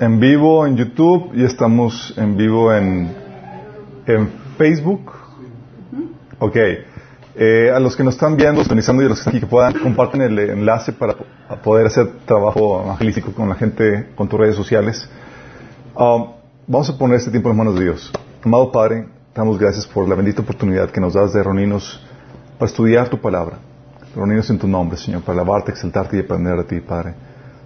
en vivo en YouTube y estamos en vivo en, en Facebook. Ok. Eh, a los que nos están viendo, sintonizando y a los que están aquí que puedan, comparten el enlace para poder hacer trabajo evangelístico con la gente, con tus redes sociales. Um, vamos a poner este tiempo en manos de Dios. Amado Padre, damos gracias por la bendita oportunidad que nos das de reunirnos para estudiar tu palabra. Reunirnos en tu nombre, Señor, para alabarte, exaltarte y aprender de ti, Padre.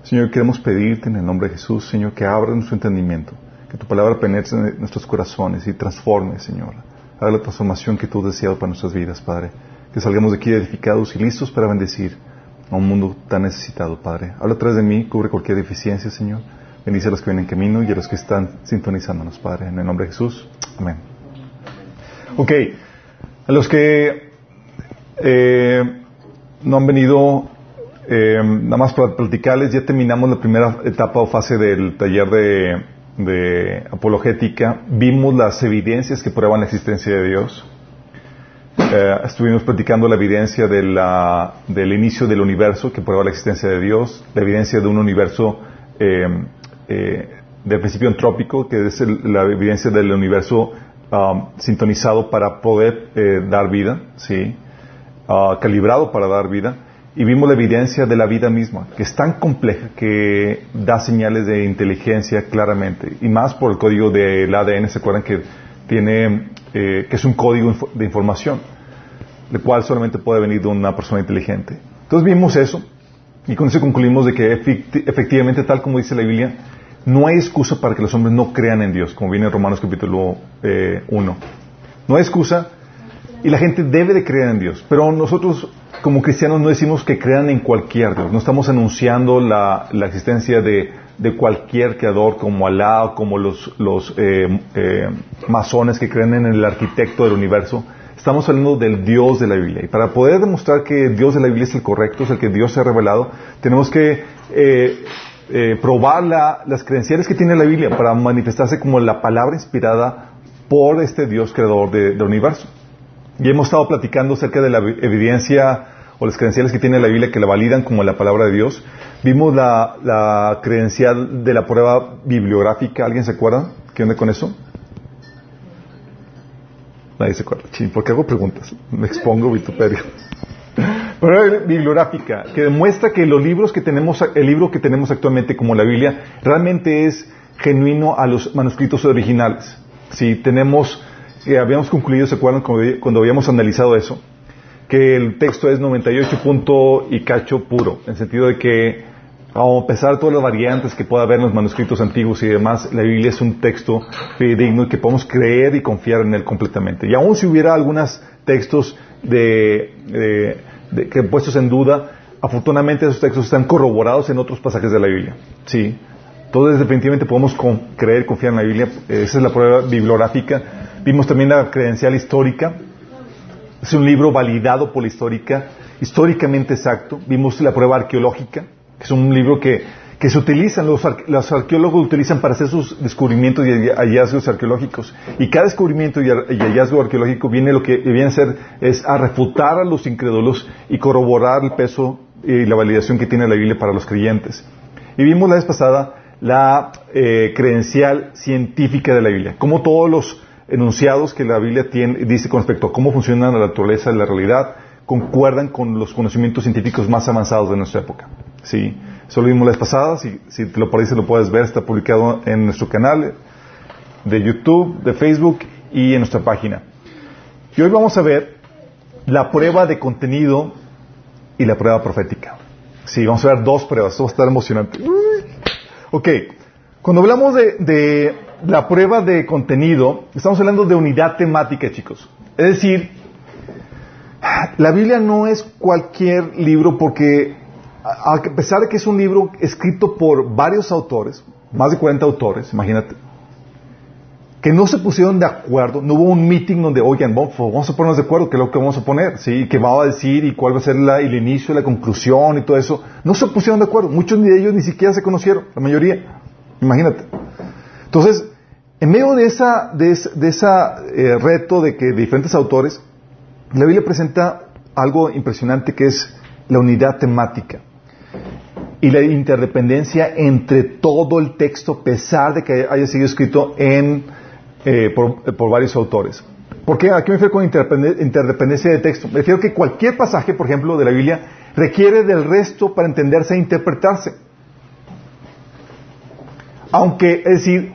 Señor, queremos pedirte en el nombre de Jesús, Señor, que abra nuestro entendimiento, que tu palabra penetre en nuestros corazones y transforme, Señor. Haga la transformación que tú has deseado para nuestras vidas, Padre. Que salgamos de aquí edificados y listos para bendecir a un mundo tan necesitado, Padre. Habla atrás de mí, cubre cualquier deficiencia, Señor. Bendice a los que vienen en camino y a los que están sintonizándonos, Padre. En el nombre de Jesús. Amén. Ok. A los que eh, no han venido eh, nada más para platicarles, ya terminamos la primera etapa o fase del taller de, apologética. Vimos las evidencias que prueban la existencia de Dios. Eh, estuvimos platicando la evidencia del inicio del universo que prueba la existencia de Dios, la evidencia de un universo eh, del principio antrópico, que es la evidencia del universo um, sintonizado para poder dar vida, ¿sí? Uh, calibrado para dar vida y vimos la evidencia de la vida misma, que es tan compleja que da señales de inteligencia claramente, y más por el código del ADN, ¿se acuerdan que tiene, eh, que es un código de información, el cual solamente puede venir de una persona inteligente? Entonces vimos eso, y con eso concluimos de que efectivamente, tal como dice la Biblia, no hay excusa para que los hombres no crean en Dios, como viene en Romanos capítulo 1. Eh, no hay excusa, y la gente debe de creer en Dios, pero nosotros como cristianos no decimos que crean en cualquier Dios, no estamos anunciando la, existencia de, cualquier creador como Alá como los, eh, eh, masones que creen en el arquitecto del universo. Estamos hablando del Dios de la Biblia. Y para poder demostrar que el Dios de la Biblia es el correcto, es el que Dios se ha revelado, tenemos que eh, probar las credenciales que tiene la Biblia para manifestarse como la palabra inspirada por este Dios creador del universo. Y hemos estado platicando acerca de la evidencia o las credenciales que tiene la Biblia que la validan como la palabra de Dios. Vimos la, credencial de la prueba bibliográfica. ¿Alguien se acuerda? ¿Qué onda con eso? Nadie se acuerda. ¿por qué hago preguntas? Me expongo vituperio. Prueba bibliográfica, que demuestra que los libros que tenemos, el libro que tenemos actualmente como la Biblia, realmente es genuino a los manuscritos originales. Si tenemos, eh, habíamos concluido, ¿se acuerdan cuando habíamos analizado eso? Que el texto es 98 punto y cacho puro, en el sentido de que, a pesar de todas las variantes que pueda haber en los manuscritos antiguos y demás, la Biblia es un texto digno y que podemos creer y confiar en él completamente. Y aun si hubiera algunos textos de, que puestos en duda, afortunadamente esos textos están corroborados en otros pasajes de la Biblia. Sí. Entonces, definitivamente podemos creer y confiar en la Biblia. Esa es la prueba bibliográfica. Vimos también la credencial histórica es un libro validado por la histórica, históricamente exacto. Vimos la prueba arqueológica, que es un libro que, que se utilizan, los, arqueólogos utilizan para hacer sus descubrimientos y hallazgos arqueológicos. Y cada descubrimiento y, hallazgo arqueológico viene lo que viene a hacer es a refutar a los incrédulos y corroborar el peso y la validación que tiene la Biblia para los creyentes. Y vimos la vez pasada la eh, credencial científica de la Biblia, como todos los enunciados que la Biblia tiene, dice con respecto a cómo funciona la naturaleza y la realidad concuerdan con los conocimientos científicos más avanzados de nuestra época. ¿sí? Eso lo vimos la vez pasada, si, si te lo parece lo puedes ver, está publicado en nuestro canal de YouTube, de Facebook y en nuestra página. Y hoy vamos a ver la prueba de contenido y la prueba profética. Sí, vamos a ver dos pruebas, esto va a estar emocionante. Ok, cuando hablamos de la prueba de contenido, estamos hablando de unidad temática, chicos. Es decir, la Biblia no es cualquier libro porque, a pesar de que es un libro escrito por varios autores, más de 40 autores, imagínate, que no se pusieron de acuerdo, no hubo un meeting donde, oigan, vamos a ponernos de acuerdo, qué es lo que vamos a poner, ¿sí? ¿Qué va a decir y cuál va a ser el inicio, la conclusión y todo eso? No se pusieron de acuerdo, muchos de ellos ni siquiera se conocieron, la mayoría, imagínate. Entonces, en medio de esa, de esa, eh, reto de que diferentes autores, la Biblia presenta algo impresionante que es la unidad temática. y la interdependencia entre todo el texto, a pesar de que haya sido escrito en, eh, por, por, varios autores. ¿Por qué? ¿A qué me refiero con interdependencia de texto? Me refiero que cualquier pasaje, por ejemplo, de la Biblia, requiere del resto para entenderse e interpretarse. Aunque, es decir,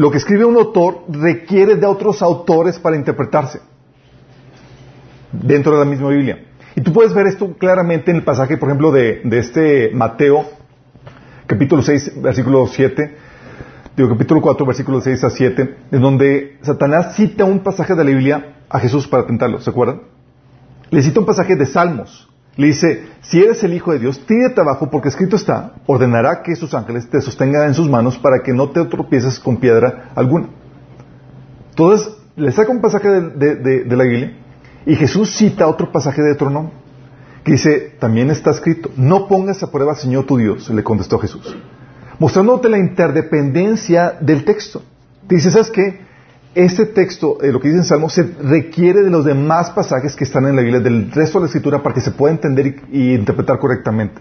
lo que escribe un autor requiere de otros autores para interpretarse dentro de la misma Biblia. Y tú puedes ver esto claramente en el pasaje, por ejemplo, de, este Mateo, capítulo 6, versículo 7, digo, capítulo 4, versículo 6 a 7, en donde Satanás cita un pasaje de la Biblia a Jesús para tentarlo, ¿se acuerdan? Le cita un pasaje de Salmos. Le dice, si eres el Hijo de Dios, tírate abajo porque escrito está, ordenará que sus ángeles te sostengan en sus manos para que no te tropieces con piedra alguna. Entonces, le saca un pasaje de la Biblia y Jesús cita otro pasaje de Deuteronomio que dice, también está escrito, no pongas a prueba Señor tu Dios, le contestó Jesús, mostrándote la interdependencia del texto. Te dice, ¿sabes qué? Este texto, eh, lo que dice en Salmo, se requiere de los demás pasajes que están en la Biblia, del resto de la Escritura, para que se pueda entender y, interpretar correctamente.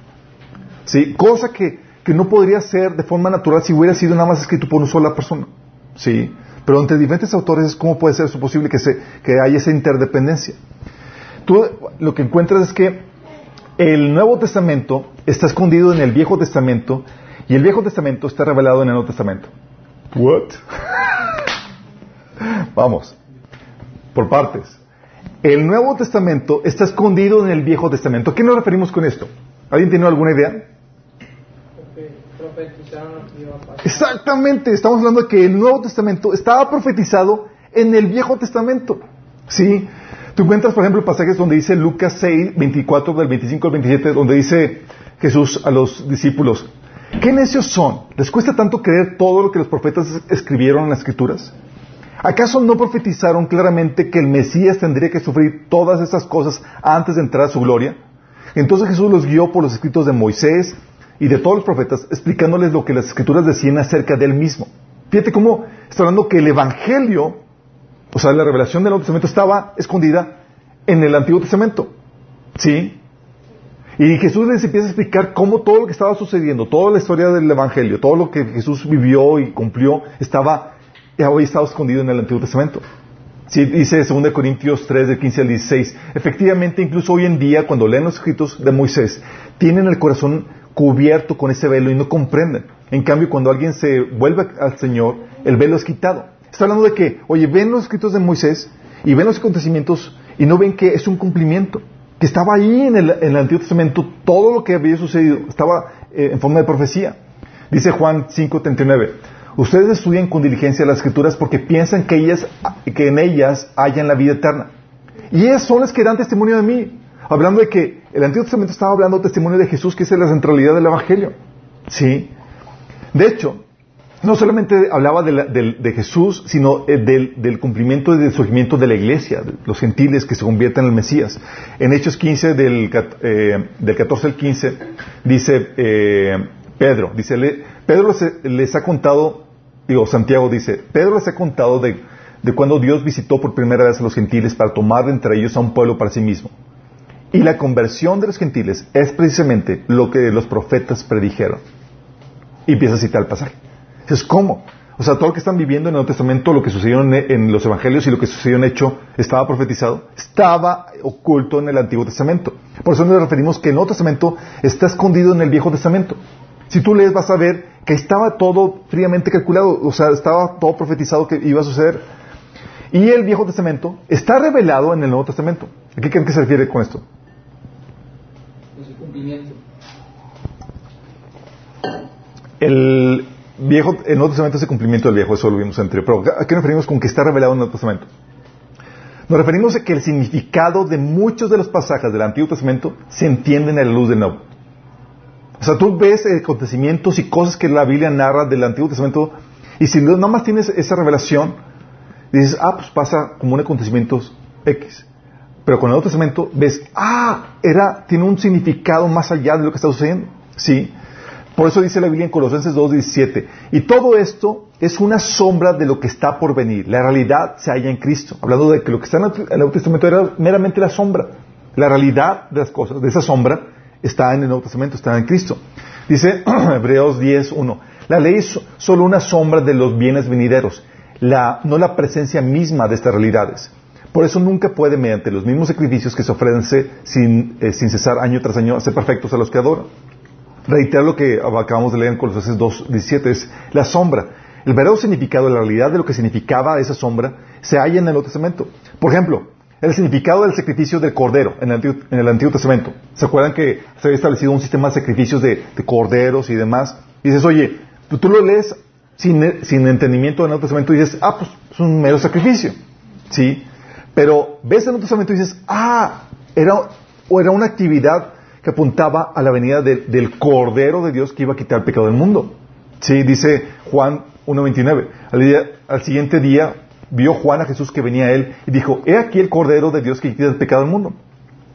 ¿Sí? Cosa que, que, no podría ser de forma natural si hubiera sido nada más escrito por una sola persona. ¿Sí? Pero entre diferentes autores, ¿cómo puede ser eso posible que, se, que haya esa interdependencia? Tú lo que encuentras es que el Nuevo Testamento está escondido en el Viejo Testamento y el Viejo Testamento está revelado en el Nuevo Testamento. What? Vamos, por partes. El Nuevo Testamento está escondido en el Viejo Testamento. ¿A qué nos referimos con esto? ¿Alguien tiene alguna idea? Exactamente, estamos hablando de que el Nuevo Testamento estaba profetizado en el Viejo Testamento. ¿Sí? Tú encuentras, por ejemplo, pasajes donde dice Lucas 6, 24, del 25 al 27, donde dice Jesús a los discípulos, ¿qué necios son? ¿Les cuesta tanto creer todo lo que los profetas escribieron en las Escrituras? ¿Acaso no profetizaron claramente que el Mesías tendría que sufrir todas esas cosas antes de entrar a su gloria? Entonces Jesús los guió por los escritos de Moisés, y de todos los profetas, explicándoles lo que las escrituras decían acerca de él mismo. Fíjate cómo está hablando que el Evangelio, o sea, la revelación del Nuevo Testamento estaba escondida en el Antiguo Testamento. ¿Sí? Y Jesús les empieza a explicar cómo todo lo que estaba sucediendo, toda la historia del Evangelio, todo lo que Jesús vivió y cumplió, estaba, hoy estaba escondido en el Antiguo Testamento. Sí, dice 2 Corintios 3, del 15 al 16. Efectivamente, incluso hoy en día, cuando leen los escritos de Moisés, tienen el corazón cubierto con ese velo y no comprenden. En cambio, cuando alguien se vuelve al Señor, el velo es quitado. Está hablando de que, oye, ven los escritos de Moisés y ven los acontecimientos y no ven que es un cumplimiento, que estaba ahí en el, Antiguo Testamento todo lo que había sucedido, estaba eh, en forma de profecía. Dice Juan 5:39, ustedes estudian con diligencia las escrituras porque piensan que, ellas, que en ellas hayan la vida eterna. Y ellas son las que dan testimonio de mí hablando de que el Antiguo Testamento estaba hablando testimonio de Jesús, que es la centralidad del Evangelio. ¿Sí? De hecho, no solamente hablaba de, Jesús, sino eh, del, cumplimiento y del surgimiento de la iglesia, de los gentiles que se convierten en el Mesías. En Hechos 15, del, 14 eh, al 15, dice eh, Pedro, dice, Pedro les, ha contado, digo, Santiago dice, Pedro les ha contado de, de cuando Dios visitó por primera vez a los gentiles para tomar de entre ellos a un pueblo para sí mismo. Y la conversión de los gentiles es precisamente lo que los profetas predijeron. Y empieza a citar el pasaje. Es ¿cómo? O sea, todo lo que están viviendo en el Nuevo Testamento, lo que sucedió en, los Evangelios y lo que sucedió en Hecho, estaba profetizado, estaba oculto en el Antiguo Testamento. Por eso nos referimos que el Nuevo Testamento está escondido en el Viejo Testamento. Si tú lees vas a ver que estaba todo fríamente calculado, o sea, estaba todo profetizado que iba a suceder. Y el Viejo Testamento está revelado en el Nuevo Testamento. ¿A qué creen que se refiere con esto? El viejo, el Nuevo Testamento es el cumplimiento del viejo, eso lo vimos anterior. Pero ¿a qué nos referimos con que está revelado en el Nuevo Testamento? Nos referimos a que el significado de muchos de los pasajes del Antiguo Testamento se entienden a la luz del Nuevo. O sea, tú ves acontecimientos y cosas que la Biblia narra del Antiguo Testamento y si nada más tienes esa revelación, dices, ah, pues pasa como un acontecimiento X. Pero con el Nuevo Testamento ves, ah, era, tiene un significado más allá de lo que está sucediendo. Sí. Por eso dice la Biblia en Colosenses 2.17. Y todo esto es una sombra de lo que está por venir. La realidad se halla en Cristo. Hablando de que lo que está en el Nuevo Testamento era meramente la sombra. La realidad de las cosas, de esa sombra, está en el Nuevo Testamento, está en Cristo. Dice Hebreos 10.1, la ley es solo una sombra de los bienes venideros, la, no la presencia misma de estas realidades. Por eso nunca puede, mediante los mismos sacrificios que se ofrecen sin, eh, sin cesar año tras año, hacer perfectos a los que adoran. Reiterar lo que acabamos de leer en Colosenses 2.17 es la sombra. El verdadero significado, la realidad de lo que significaba esa sombra, se halla en el Nuevo Testamento. Por ejemplo, el significado del sacrificio del cordero en el Antiguo, Testamento. ¿Se acuerdan que se había establecido un sistema de sacrificios de, corderos y demás? Y dices, oye, tú, lo lees sin, entendimiento del Nuevo Testamento y dices, ah, pues es un mero sacrificio. ¿Sí? Pero ves el Nuevo Testamento y dices, ah, era, o era una actividad que apuntaba a la venida del Cordero de Dios que iba a quitar el pecado del mundo. Sí, dice Juan 1.29. Al, al siguiente día vio Juan a Jesús que venía a él y dijo, he aquí el Cordero de Dios que quita el pecado del mundo.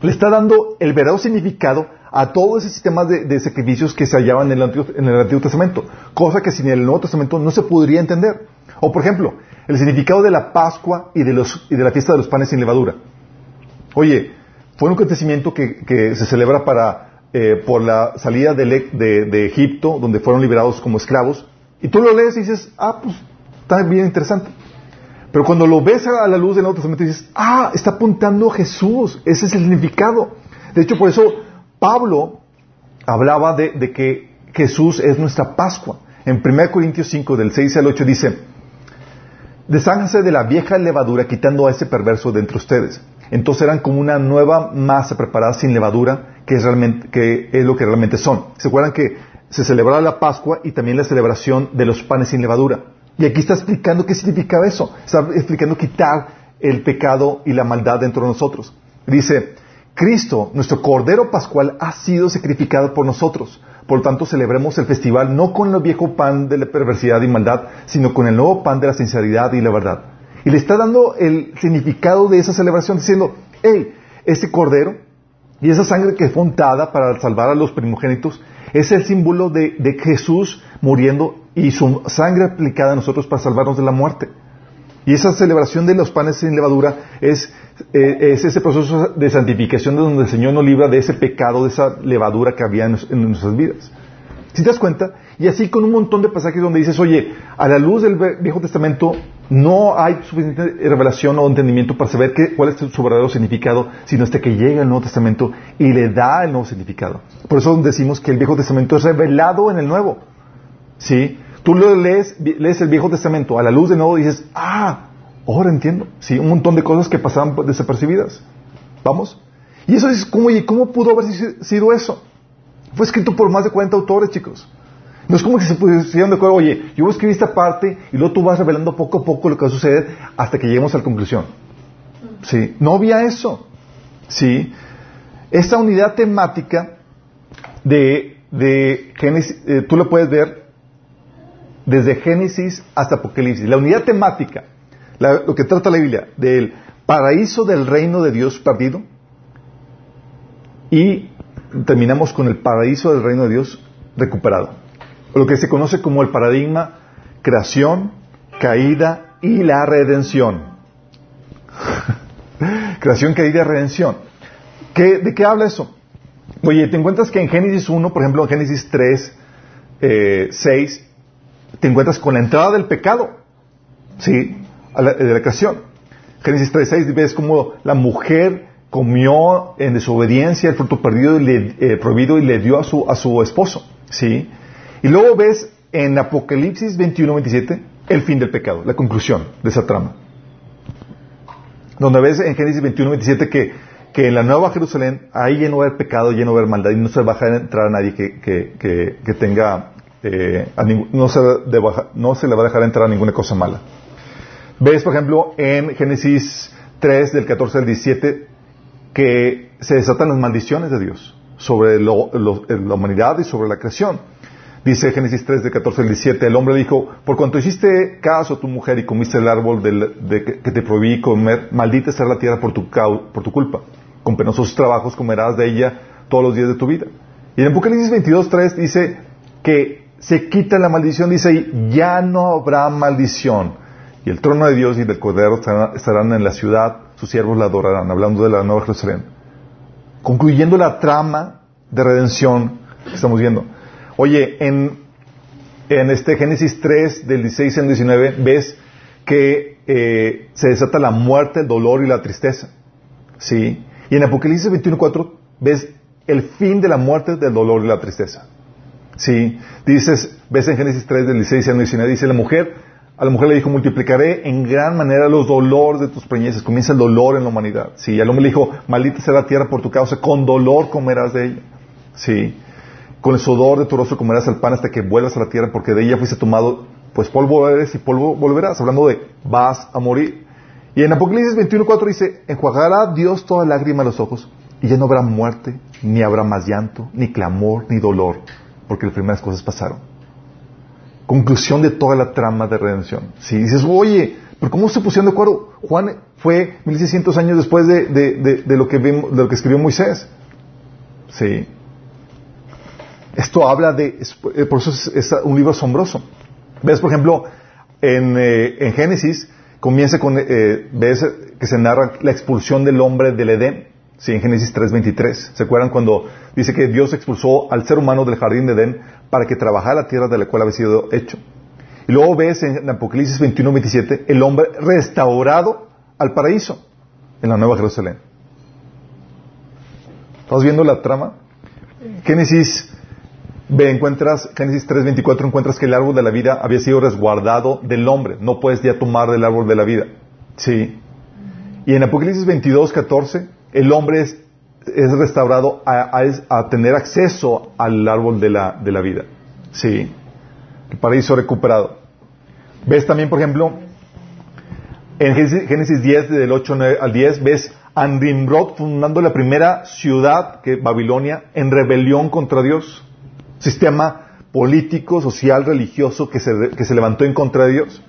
Le está dando el verdadero significado a todo ese sistema de, sacrificios que se hallaban en el, Antiguo, en el, Antiguo, Testamento, cosa que sin el Nuevo Testamento no se podría entender. O por ejemplo, el significado de la Pascua y de, los, y de la fiesta de los panes sin levadura. Oye, fue un acontecimiento que, se celebra para, eh, por la salida de, de Egipto, donde fueron liberados como esclavos, y tú lo lees y dices, ah, pues está bien interesante. Pero cuando lo ves a la luz del Nuevo Testamento dices, ah, está apuntando a Jesús, ese es el significado. De hecho, por eso Pablo hablaba de, que Jesús es nuestra Pascua. En 1 Corintios 5, del 6 al 8 dice, Desánjase de la vieja levadura quitando a ese perverso de entre ustedes. Entonces eran como una nueva masa preparada sin levadura, que es, que es lo que realmente son. ¿Se acuerdan que se celebraba la Pascua y también la celebración de los panes sin levadura? Y aquí está explicando qué significa eso. Está explicando quitar el pecado y la maldad dentro de nosotros. Dice, Cristo, nuestro Cordero Pascual, ha sido sacrificado por nosotros. Por lo tanto, celebremos el festival no con el viejo pan de la perversidad y maldad, sino con el nuevo pan de la sinceridad y la verdad. Y le está dando el significado de esa celebración diciendo, hey, ese Cordero y esa sangre que fue untada para salvar a los primogénitos es el símbolo de, de Jesús muriendo y su sangre aplicada a nosotros para salvarnos de la muerte. Y esa celebración de los panes sin levadura es, eh, es ese proceso de santificación de donde el Señor nos libra de ese pecado, de esa levadura que había en, nuestras vidas. Si te das cuenta, y así con un montón de pasajes donde dices, oye, a la luz del Viejo Testamento no hay suficiente revelación o entendimiento para saber qué, cuál es su verdadero significado, sino hasta que llega el Nuevo Testamento y le da el nuevo significado. Por eso decimos que el Viejo Testamento es revelado en el Nuevo. ¿Sí? Tú lo lees, lees el Viejo Testamento a la luz de nuevo y dices, ah, ahora entiendo. Sí, un montón de cosas que pasaban desapercibidas. ¿Vamos? Y eso es, ¿cómo, ¿cómo pudo haber sido eso? Fue escrito por más de 40 autores, chicos. No es como que se pusieron de acuerdo, oye, yo voy a escribir esta parte y luego tú vas revelando poco a poco lo que va a suceder hasta que lleguemos a la conclusión. ¿Sí? No había eso. ¿Sí? Esta unidad temática de, de Génesis, eh, tú lo puedes ver desde Génesis hasta Apocalipsis. La unidad temática, lo que trata la Biblia, del paraíso del reino de Dios perdido y terminamos con el paraíso del reino de Dios recuperado. Lo que se conoce como el paradigma creación, caída y la redención. creación, caída y redención. ¿De qué habla eso? Oye, te encuentras que en Génesis 1, por ejemplo, en Génesis 3, eh, 6, te encuentras con la entrada del pecado, ¿sí? de la creación. Génesis 3.6 ves como la mujer comió en desobediencia el fruto perdido y le, eh, prohibido y le dio a su, a su esposo, ¿sí? Y luego ves en Apocalipsis 21.27 el fin del pecado, la conclusión de esa trama. Donde ves en Génesis 21.27 que, que en la nueva Jerusalén ahí ya no va a haber pecado, ya no va a haber maldad y no se va a entrar a nadie que, que, que tenga eh, no, se no, se le va a dejar entrar ninguna cosa mala. Ves, por ejemplo, en Génesis 3, del 14 al 17, que se desatan las maldiciones de Dios sobre la humanidad y sobre la creación. Dice Génesis 3, del 14 al 17, el hombre dijo, por cuanto hiciste caso a tu mujer y comiste el árbol de, que te prohibí comer, maldita será la tierra por tu, por tu culpa. Con penosos trabajos comerás de ella todos los días de tu vida. Y en Apocalipsis 22, 3 dice que se quita la maldición, dice ya no habrá maldición. Y el trono de Dios y del Cordero estarán en la ciudad, sus siervos la adorarán, hablando de la Nueva Jerusalén. Concluyendo la trama de redención que estamos viendo. Oye, en, en este Génesis 3, del 16 al 19, ves que eh, se desata la muerte, el dolor y la tristeza. ¿Sí? Y en Apocalipsis 21.4 ves el fin de la muerte, del dolor y la tristeza. ¿Sí? Dices, ves en Génesis 3, del 16 al 19, dice la mujer, a la mujer le dijo, multiplicaré en gran manera los dolores de tus preñeces. Comienza el dolor en la humanidad. Sí, al hombre le dijo, maldita será la tierra por tu causa, con dolor comerás de ella. Sí, con el sudor de tu rostro comerás el pan hasta que vuelvas a la tierra, porque de ella fuiste tomado, pues polvo eres y polvo volverás. Hablando de, vas a morir. Y en Apocalipsis 21.4 dice, enjuagará Dios toda lágrima a los ojos, y ya no habrá muerte, ni habrá más llanto, ni clamor, ni dolor, porque las primeras cosas pasaron conclusión de toda la trama de redención. Si dices, oye, pero ¿cómo se pusieron de acuerdo? Juan fue 1600 años después de, lo, que vimos, de lo que escribió Moisés. Sí. Esto habla de, eh, por eso es, un libro asombroso. Ves, por ejemplo, en, eh, Génesis comienza con, eh, ves que se narra la expulsión del hombre del Edén. Sí, en Génesis 3.23. ¿Se acuerdan cuando dice que Dios expulsó al ser humano del jardín de Edén para que trabajara la tierra de la cual había sido hecho? Y luego ves en Apocalipsis 21.27 el hombre restaurado al paraíso en la Nueva Jerusalén. ¿Estás viendo la trama? Génesis, ve, encuentras, Génesis 3.24 encuentras que el árbol de la vida había sido resguardado del hombre. No puedes ya tomar del árbol de la vida. Sí. Y en Apocalipsis 22.14 el hombre es, restaurado a, tener acceso al árbol de la, de la vida. Sí. El paraíso recuperado. Ves también, por ejemplo, en Génesis 10, del 8 al 10, ves a Nimrod fundando la primera ciudad, que Babilonia, en rebelión contra Dios. Sistema político, social, religioso que se, que se levantó en contra de Dios.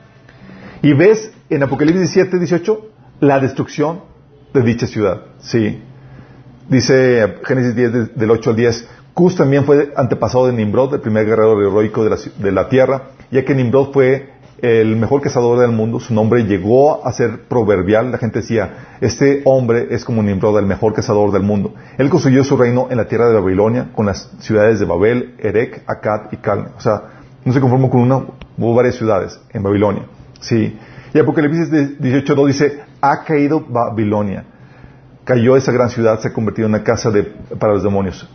Y ves en Apocalipsis 17, 18, la destrucción de dicha ciudad. Sí. Dice Génesis 10 del 8 al 10, Cus también fue antepasado de Nimrod, el primer guerrero heroico de la, de la tierra, ya que Nimrod fue el mejor cazador del mundo, su nombre llegó a ser proverbial, la gente decía, este hombre es como Nimrod, el mejor cazador del mundo. Él construyó su reino en la tierra de Babilonia, con las ciudades de Babel, Erech, Akkad y Calne. O sea, no se conformó con una, hubo varias ciudades en Babilonia. Sí. Y Apocalipsis 18.2 dice, ha caído Babilonia. Cayó esa gran ciudad, se ha convertido en una casa de, para los demonios.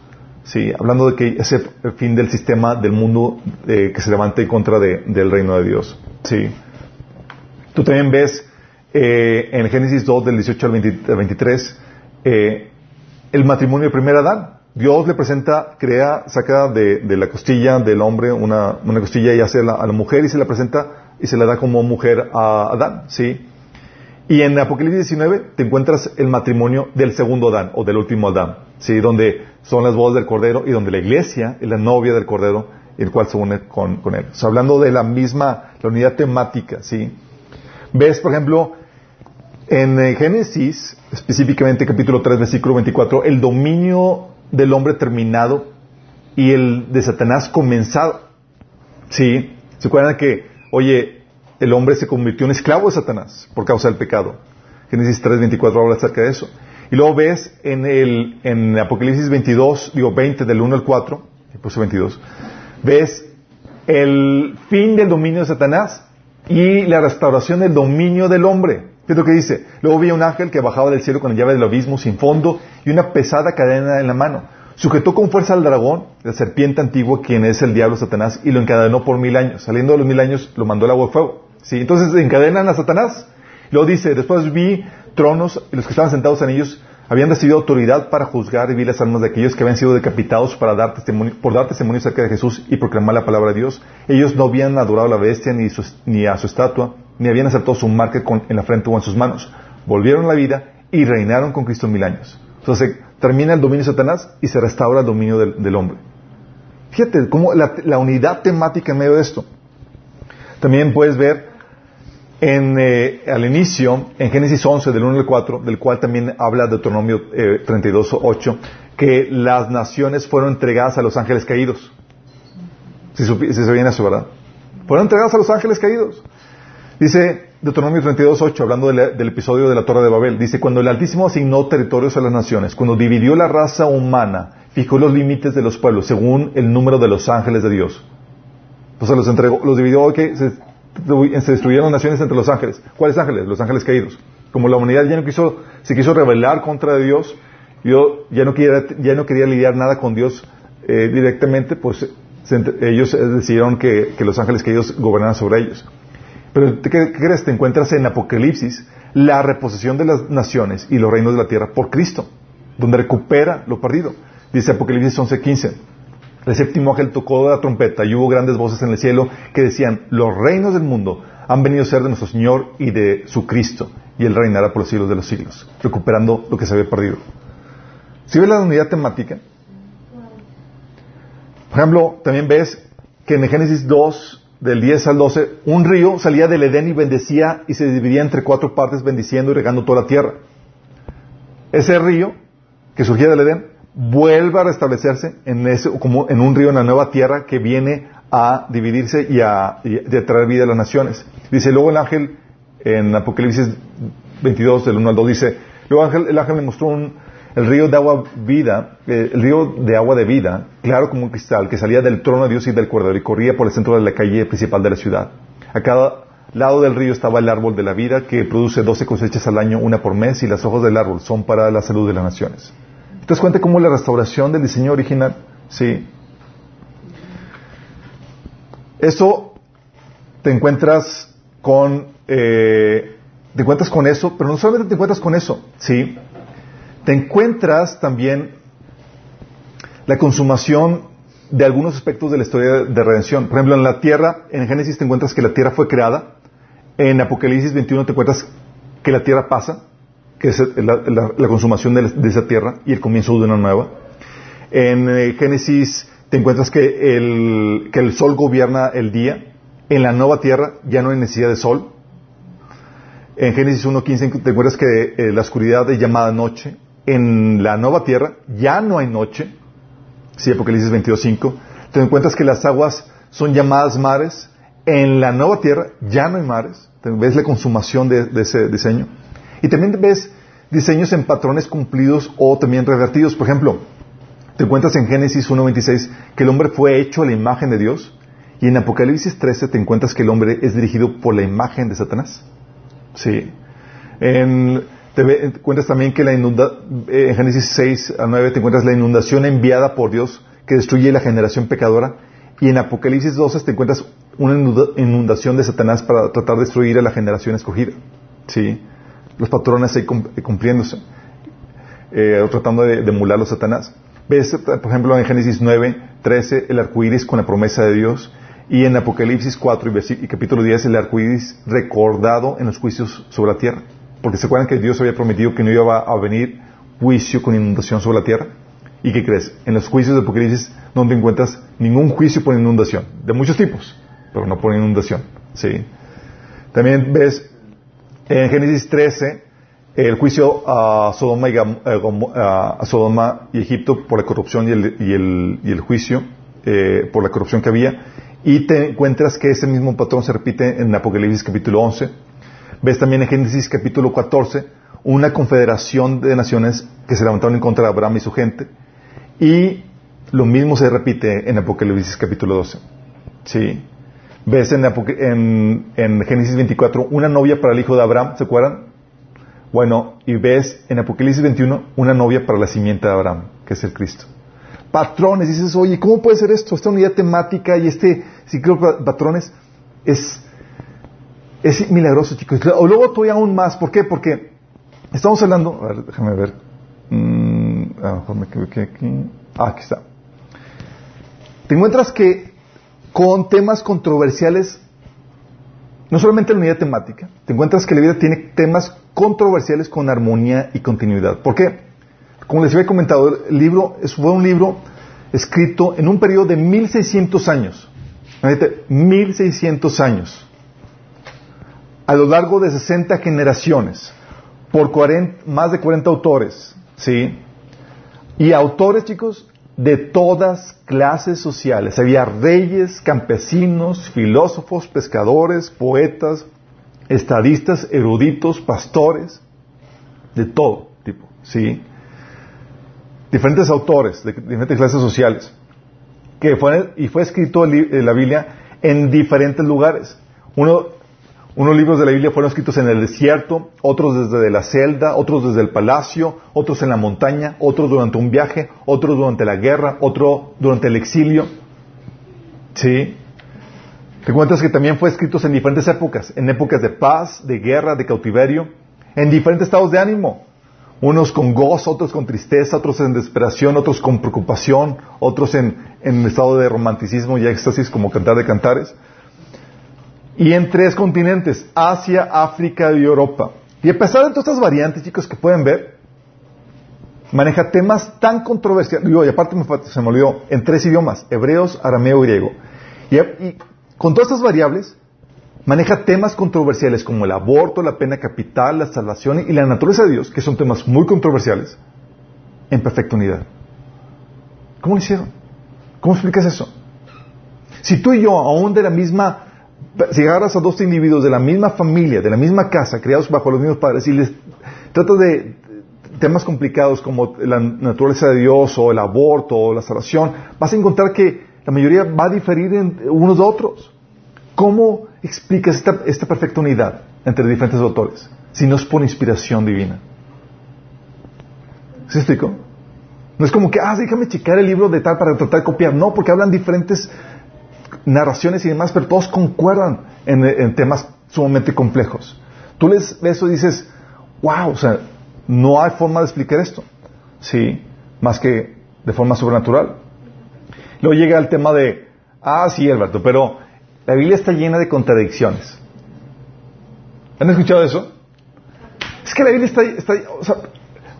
Sí, hablando de que ese fin del sistema del mundo eh, que se levanta en contra del reino de Dios. Sí. Tú también ves eh, en Génesis 2 del 18 al 23 eh, el matrimonio de primer Adán. Dios le presenta, crea, saca de, la costilla del hombre una, una costilla y hace a la mujer y se la presenta y se le da como mujer a Adán, ¿sí? Y en Apocalipsis 19 te encuentras el matrimonio del segundo Adán o del último Adán, ¿sí? Donde son las bodas del Cordero y donde la iglesia es la novia del Cordero, el cual se une con, él. O sea, hablando de la misma, la unidad temática, ¿sí? Ves, por ejemplo, en eh, Génesis, específicamente capítulo 3, versículo 24, el dominio del hombre terminado y el de Satanás comenzado. ¿Sí? ¿Se acuerdan que oye, el hombre se convirtió en esclavo de Satanás por causa del pecado. Génesis 3.24 habla acerca de eso. Y luego ves en el en Apocalipsis 22, digo 20 del 1 al 4, pues 22, ves el fin del dominio de Satanás y la restauración del dominio del hombre. ¿Qué es lo que dice? Luego vi un ángel que bajaba del cielo con la llave del abismo sin fondo y una pesada cadena en la mano Sujetó con fuerza al dragón, la serpiente antigua, quien es el diablo Satanás, y lo encadenó por mil años. Saliendo de los mil años, lo mandó al agua de fuego. ¿Sí? Entonces encadenan a Satanás. Luego dice, después vi tronos, y los que estaban sentados en ellos habían recibido autoridad para juzgar y vi las almas de aquellos que habían sido decapitados para dar testimonio, por dar testimonio acerca de Jesús y proclamar la palabra de Dios. Ellos no habían adorado a la bestia ni, ni a su estatua, ni habían aceptado su marca en la frente o en sus manos. Volvieron a la vida y reinaron con Cristo mil años. Entonces, termina el dominio de Satanás y se restaura el dominio del, hombre. Fíjate cómo la, unidad temática en medio de esto. También puedes ver en, eh, al inicio, en Génesis 11, del 1 al 4, del cual también habla Deuteronomio eh, 32, 8, que las naciones fueron entregadas a los ángeles caídos. Si, se viene eso, ¿verdad? Fueron entregadas a los ángeles caídos. Dice Deuteronomio 32.8, hablando del episodio de la Torre de Babel, dice, cuando el Altísimo asignó territorios a las naciones, cuando dividió la raza humana fijó los límites de los pueblos según el número de los ángeles de Dios. Sea, los entregó, los dividió, que se, destruyeron las naciones entre los ángeles. ¿Cuáles ángeles? Los ángeles caídos. Como la humanidad ya no quiso, se quiso rebelar contra Dios, yo ya no quería, ya no quería lidiar nada con Dios eh, directamente, pues ellos decidieron que, los ángeles caídos gobernaran sobre ellos. Pero ¿qué, ¿qué, crees? Te encuentras en Apocalipsis la reposición de las naciones y los reinos de la tierra por Cristo, donde recupera lo perdido. Dice Apocalipsis 11:15. El séptimo ángel tocó la trompeta y hubo grandes voces en el cielo que decían, los reinos del mundo han venido a ser de nuestro Señor y de su Cristo, y Él reinará por los siglos de los siglos, recuperando lo que se había perdido. Si ves la unidad temática, por ejemplo, también ves que en Génesis 2, del 10 al 12, un río salía del Edén y bendecía y se dividía entre cuatro partes, bendiciendo y regando toda la tierra. Ese río que surgía del Edén vuelve a restablecerse en ese, como en un río en la nueva tierra que viene a dividirse y a, traer vida a las naciones. Dice, luego el ángel, en Apocalipsis 22, del 1 al 2, dice, luego ángel, el ángel me mostró un, el río de agua vida, eh, el río de agua de vida, claro como un cristal, que salía del trono de Dios y del cordero y corría por el centro de la calle principal de la ciudad. A cada lado del río estaba el árbol de la vida que produce doce cosechas al año, una por mes, y las hojas del árbol son para la salud de las naciones. ¿Te das cuenta cómo la restauración del diseño original? Sí. Eso te encuentras con, eh, te encuentras con eso, pero no solamente te encuentras con eso, sí. Te encuentras también la consumación de algunos aspectos de la historia de redención. Por ejemplo, en la tierra, en Génesis te encuentras que la tierra fue creada. En Apocalipsis 21 te encuentras que la tierra pasa que es la, consumación de, esa tierra y el comienzo de una nueva. En eh, Génesis te encuentras que el, sol gobierna el día. En la nueva tierra ya no hay necesidad de sol. En Génesis 1.15 te encuentras que eh, la oscuridad es llamada noche. En la nueva tierra ya no hay noche. Sí, Apocalipsis 22.5. Te encuentras que las aguas son llamadas mares. En la nueva tierra ya no hay mares. ¿Ves la consumación de ese diseño? Y también ves diseños en patrones cumplidos o también revertidos. Por ejemplo, te encuentras en Génesis 1.26 que el hombre fue hecho a la imagen de Dios y en Apocalipsis 13 te encuentras que el hombre es dirigido por la imagen de Satanás. Sí. En, te encuentras también que la inunda, eh, en Génesis 6 a 9 te encuentras la inundación enviada por Dios que destruye la generación pecadora y en Apocalipsis 12 te encuentras una inundación de Satanás para tratar de destruir a la generación escogida. Sí los patrones ahí eh, cumpliéndose, eh, tratando de, emular los Satanás. Ves, por ejemplo, en Génesis 9, 13, el arco iris con la promesa de Dios, y en Apocalipsis 4 y, capítulo 10, el arco iris recordado en los juicios sobre la tierra. Porque se acuerdan que Dios había prometido que no iba a venir juicio con inundación sobre la tierra. ¿Y qué crees? En los juicios de Apocalipsis no te encuentras ningún juicio por inundación, de muchos tipos, pero no por inundación. ¿sí? También ves en Génesis 13, el juicio a Sodoma y, eh, Sodoma y Egipto por la corrupción y el, juicio eh, por la corrupción que había. Y te encuentras que ese mismo patrón se repite en Apocalipsis capítulo 11. Ves también en Génesis capítulo 14 una confederación de naciones que se levantaron en contra de Abraham y su gente. Y lo mismo se repite en Apocalipsis capítulo 12. Sí. Ves en, Génesis 24 una novia para el hijo de Abraham, ¿se acuerdan? Bueno, y ves en Apocalipsis 21 una novia para la simiente de Abraham, que es el Cristo. Patrones, dices, oye, ¿cómo puede ser esto? Esta unidad temática y este ciclo de patrones es, es milagroso, chicos. O luego todavía aún más, ¿por qué? Porque estamos hablando, a ver, déjame ver. Mm, a lo mejor me equivoqué aquí. Ah, aquí está. Te encuentras que con temas controversiales, no solamente la unidad temática, te encuentras que la vida tiene temas controversiales con armonía y continuidad. ¿Por qué? Como les había comentado, el libro fue un libro escrito en un periodo de 1600 años. 1600 años. A lo largo de 60 generaciones, por más de 40 autores, ¿sí? Y autores, chicos, de todas clases sociales. Había reyes, campesinos, filósofos, pescadores, poetas, estadistas, eruditos, pastores, de todo tipo, ¿sí? diferentes autores de diferentes clases sociales, que fue, y fue escrito la Biblia en diferentes lugares. Uno, unos libros de la Biblia fueron escritos en el desierto, otros desde la celda, otros desde el palacio, otros en la montaña, otros durante un viaje, otros durante la guerra, otro durante el exilio. ¿Sí? Te cuentas que también fue escrito en diferentes épocas, en épocas de paz, de guerra, de cautiverio, en diferentes estados de ánimo. Unos con gozo, otros con tristeza, otros en desesperación, otros con preocupación, otros en, en estado de romanticismo y éxtasis como cantar de cantares. Y en tres continentes, Asia, África y Europa. Y a pesar de todas estas variantes, chicos, que pueden ver, maneja temas tan controversiales. y aparte se me olvidó, en tres idiomas, hebreos, arameo y griego. Y, y con todas estas variables, maneja temas controversiales como el aborto, la pena capital, la salvación y la naturaleza de Dios, que son temas muy controversiales, en perfecta unidad. ¿Cómo lo hicieron? ¿Cómo explicas eso? Si tú y yo, aún de la misma, si agarras a dos individuos de la misma familia, de la misma casa, criados bajo los mismos padres, y les tratas de temas complicados como la naturaleza de Dios o el aborto o la salvación, vas a encontrar que la mayoría va a diferir unos de otros. ¿Cómo explicas esta, esta perfecta unidad entre diferentes autores si no es por inspiración divina? ¿Se explico? No es como que, ah, déjame checar el libro de tal para tratar de copiar. No, porque hablan diferentes narraciones y demás, pero todos concuerdan en, temas sumamente complejos. Tú lees eso y dices, wow, o sea, no hay forma de explicar esto. Sí, más que de forma sobrenatural. Luego llega el tema de, ah, sí, Alberto, pero la Biblia está llena de contradicciones. ¿Han escuchado eso? Es que la Biblia está, está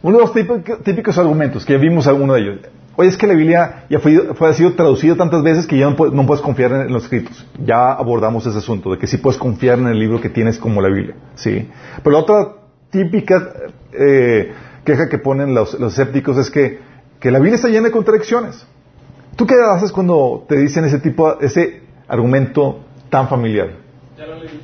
uno de los típicos, argumentos, que vimos alguno de ellos. Oye, es que la Biblia ya fue, fue ha sido traducida tantas veces que ya no, puedes confiar en, los escritos. Ya abordamos ese asunto, de que sí puedes confiar en el libro que tienes como la Biblia. ¿sí? Pero la otra típica eh, queja que ponen los, los escépticos es que, que la Biblia está llena de contradicciones. ¿Tú qué haces cuando te dicen ese tipo, ese argumento tan familiar? Ya lo leíste.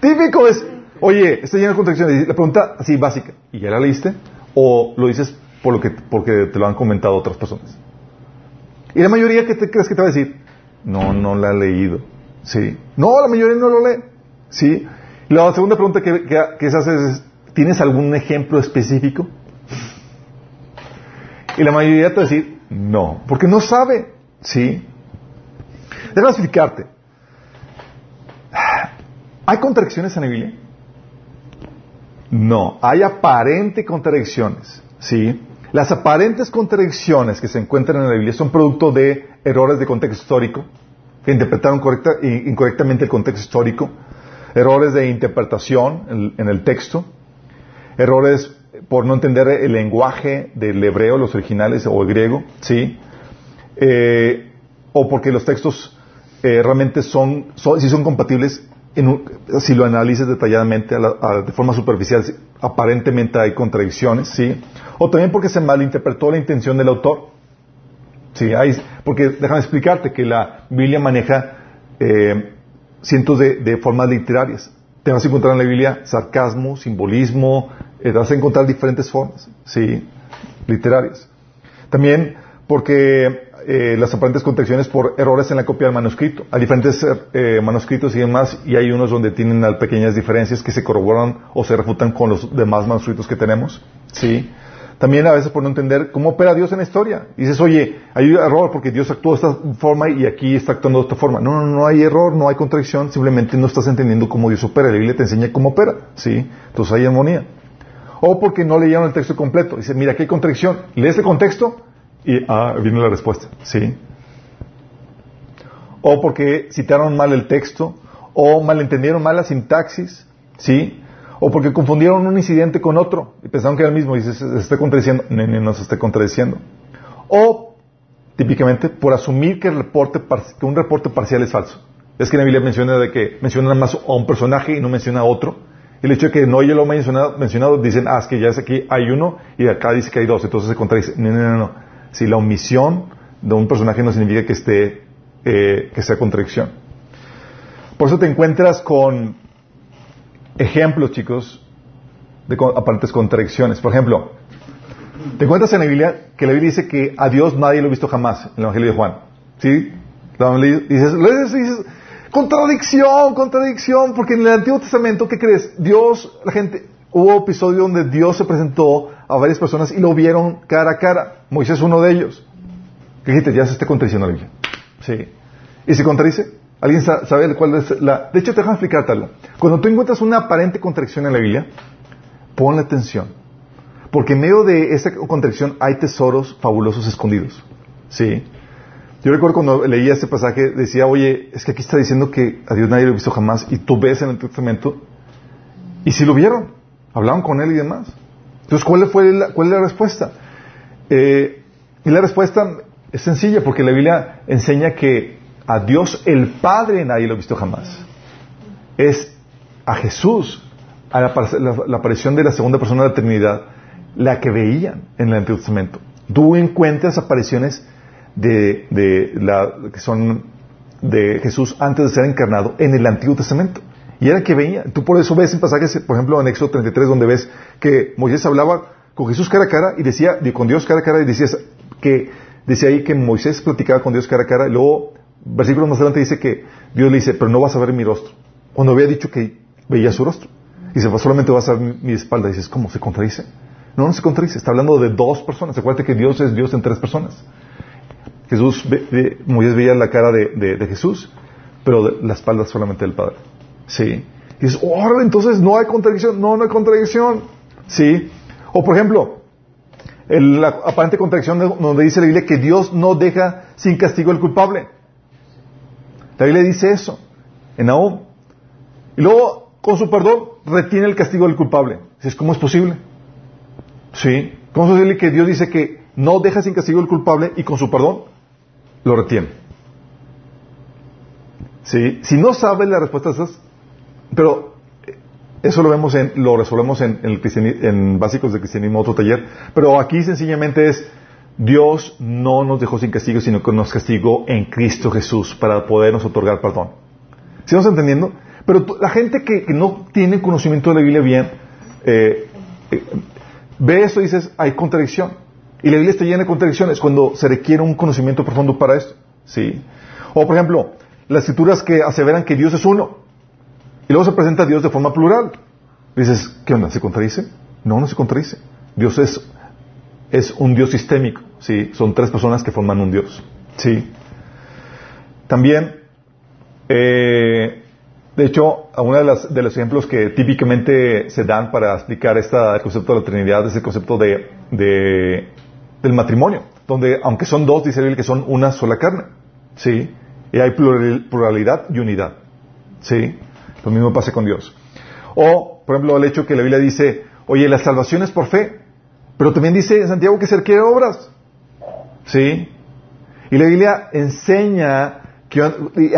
Típico es, oye, está lleno de contradicciones. La pregunta así básica, ¿y ya la leíste? ¿O lo dices por lo que, porque te lo han comentado otras personas? Y la mayoría, ¿qué te crees que te va a decir? No, no la ha leído. Sí. No, la mayoría no lo lee. Sí. La segunda pregunta que, que se hace es, ¿tienes algún ejemplo específico? Y la mayoría te va a decir, no, porque no sabe. ¿Sí? Déjame explicarte. ¿Hay contradicciones en la Biblia? No, hay aparentes contradicciones. ¿Sí? Las aparentes contradicciones que se encuentran en la Biblia son producto de errores de contexto histórico, que interpretaron incorrectamente el contexto histórico, errores de interpretación en el texto, errores por no entender el lenguaje del hebreo, los originales o el griego, ¿sí? Eh, o porque los textos eh, realmente son, si son compatibles, si lo analizas detalladamente de forma superficial, aparentemente hay contradicciones, ¿sí? O también porque se malinterpretó la intención del autor. Sí, hay, porque déjame explicarte que la Biblia maneja eh, cientos de, formas literarias. Te vas a encontrar en la Biblia sarcasmo, simbolismo, eh, vas a encontrar diferentes formas, sí, literarias. También porque eh, las aparentes contradicciones por errores en la copia del manuscrito. Hay diferentes eh, manuscritos y demás, y hay unos donde tienen pequeñas diferencias que se corroboran o se refutan con los demás manuscritos que tenemos, sí. También a veces por no entender cómo opera Dios en la historia. dices, oye, hay error porque Dios actuó de esta forma y aquí está actuando de esta forma. No, no, no hay error, no hay contradicción, simplemente no estás entendiendo cómo Dios opera. La Biblia te enseña cómo opera, ¿sí? Entonces hay armonía o porque no leyeron el texto completo. Dice, mira, aquí hay contradicción. Lees el contexto y ah, viene la respuesta. ¿Sí? O porque citaron mal el texto, o malentendieron mal la sintaxis, ¿sí? O porque confundieron un incidente con otro y pensaron que era el mismo y se, está contradiciendo. No, no, se está contradiciendo. O, típicamente, por asumir que, el reporte, que un reporte parcial es falso. Es que en la Biblia menciona de que menciona más a un personaje y no menciona a otro el hecho de que no haya lo mencionado, mencionado, dicen, ah, es que ya es aquí hay uno y acá dice que hay dos, entonces se contradice. No, no, no, no. Si la omisión de un personaje no significa que esté, eh, que sea contradicción. Por eso te encuentras con ejemplos, chicos, de aparentes contradicciones. Por ejemplo, Te encuentras en la Biblia que la Biblia dice que a Dios nadie lo ha visto jamás, en el Evangelio de Juan. ¿Sí? Dices, dices, contradicción, contradicción, porque en el Antiguo Testamento, ¿qué crees? Dios, la gente, hubo episodio donde Dios se presentó a varias personas y lo vieron cara a cara. Moisés es uno de ellos. ¿Qué dijiste? Ya se está contradiciendo la Biblia. Sí. ¿Y se contradice? ¿Alguien sabe cuál es la...? De hecho, te dejo explicártelo. Cuando tú encuentras una aparente contradicción en la Biblia, ponle atención. Porque en medio de esa contradicción hay tesoros fabulosos escondidos. ¿Sí? Yo recuerdo cuando leía este pasaje, decía, oye, es que aquí está diciendo que a Dios nadie lo ha visto jamás, y tú ves en el Testamento, y si lo vieron, hablaban con él y demás. Entonces, ¿cuál, fue la, cuál es la respuesta? Eh, y la respuesta es sencilla, porque la Biblia enseña que a Dios el Padre nadie lo ha visto jamás. Es a Jesús, a la, aparición de la segunda persona de la Trinidad, la que veían en el Antiguo Testamento. Tú encuentras apariciones de, de la, que son de Jesús antes de ser encarnado en el Antiguo Testamento. Y era que veía. Tú por eso ves en pasajes, por ejemplo, en Éxodo 33, donde ves que Moisés hablaba con Jesús cara a cara y decía, con Dios cara a cara, y que, decía ahí que Moisés platicaba con Dios cara a cara, y luego, versículo más adelante dice que Dios le dice, pero no vas a ver mi rostro. Cuando había dicho que veía su rostro. Y dice, pues solamente vas a ver mi, espalda. Y dices, ¿cómo se contradice? No, no se contradice. Está hablando de dos personas. Acuérdate que Dios es Dios en tres personas. Jesús, Moisés veía la cara de, Jesús, pero la espalda solamente del Padre. Sí. Dices, oh, entonces no hay contradicción. No, no hay contradicción. Sí. O por ejemplo, la aparente contradicción donde dice la Biblia que Dios no deja sin castigo al culpable. La Biblia dice eso en Nahum. Y luego, con su perdón, retiene el castigo del culpable. Dices, ¿cómo es posible? Sí. ¿Cómo es posible que Dios dice que no deja sin castigo al culpable y con su perdón lo retiene? Sí. Si no sabes la respuesta a esas, pero eso lo vemos en, lo resolvemos en, en básicos de cristianismo, otro taller. Pero aquí sencillamente es, Dios no nos dejó sin castigo, sino que nos castigó en Cristo Jesús para podernos otorgar perdón. ¿Sí estamos entendiendo? Pero la gente que, no tiene conocimiento de la Biblia bien, eh, eh, ve esto y dices, hay contradicción. Y la Biblia está llena de contradicciones cuando se requiere un conocimiento profundo para esto. ¿sí? O, por ejemplo, las escrituras que aseveran que Dios es uno. Y luego se presenta a Dios de forma plural. Dices, ¿qué onda? ¿Se contradice? No, no se contradice. Dios es, es un Dios sistémico. ¿sí? Son tres personas que forman un Dios. ¿sí? También, eh, de hecho, uno de, de, los ejemplos que típicamente se dan para explicar esta, el concepto de la Trinidad es el concepto de, de del matrimonio, donde aunque son dos, dice él que son una sola carne. ¿sí? Y hay pluralidad y unidad. ¿sí? Lo mismo pasa con Dios. O, por ejemplo, el hecho que la Biblia dice, oye, la salvación es por fe, pero también dice en Santiago que se requiere obras. ¿Sí? Y la Biblia enseña que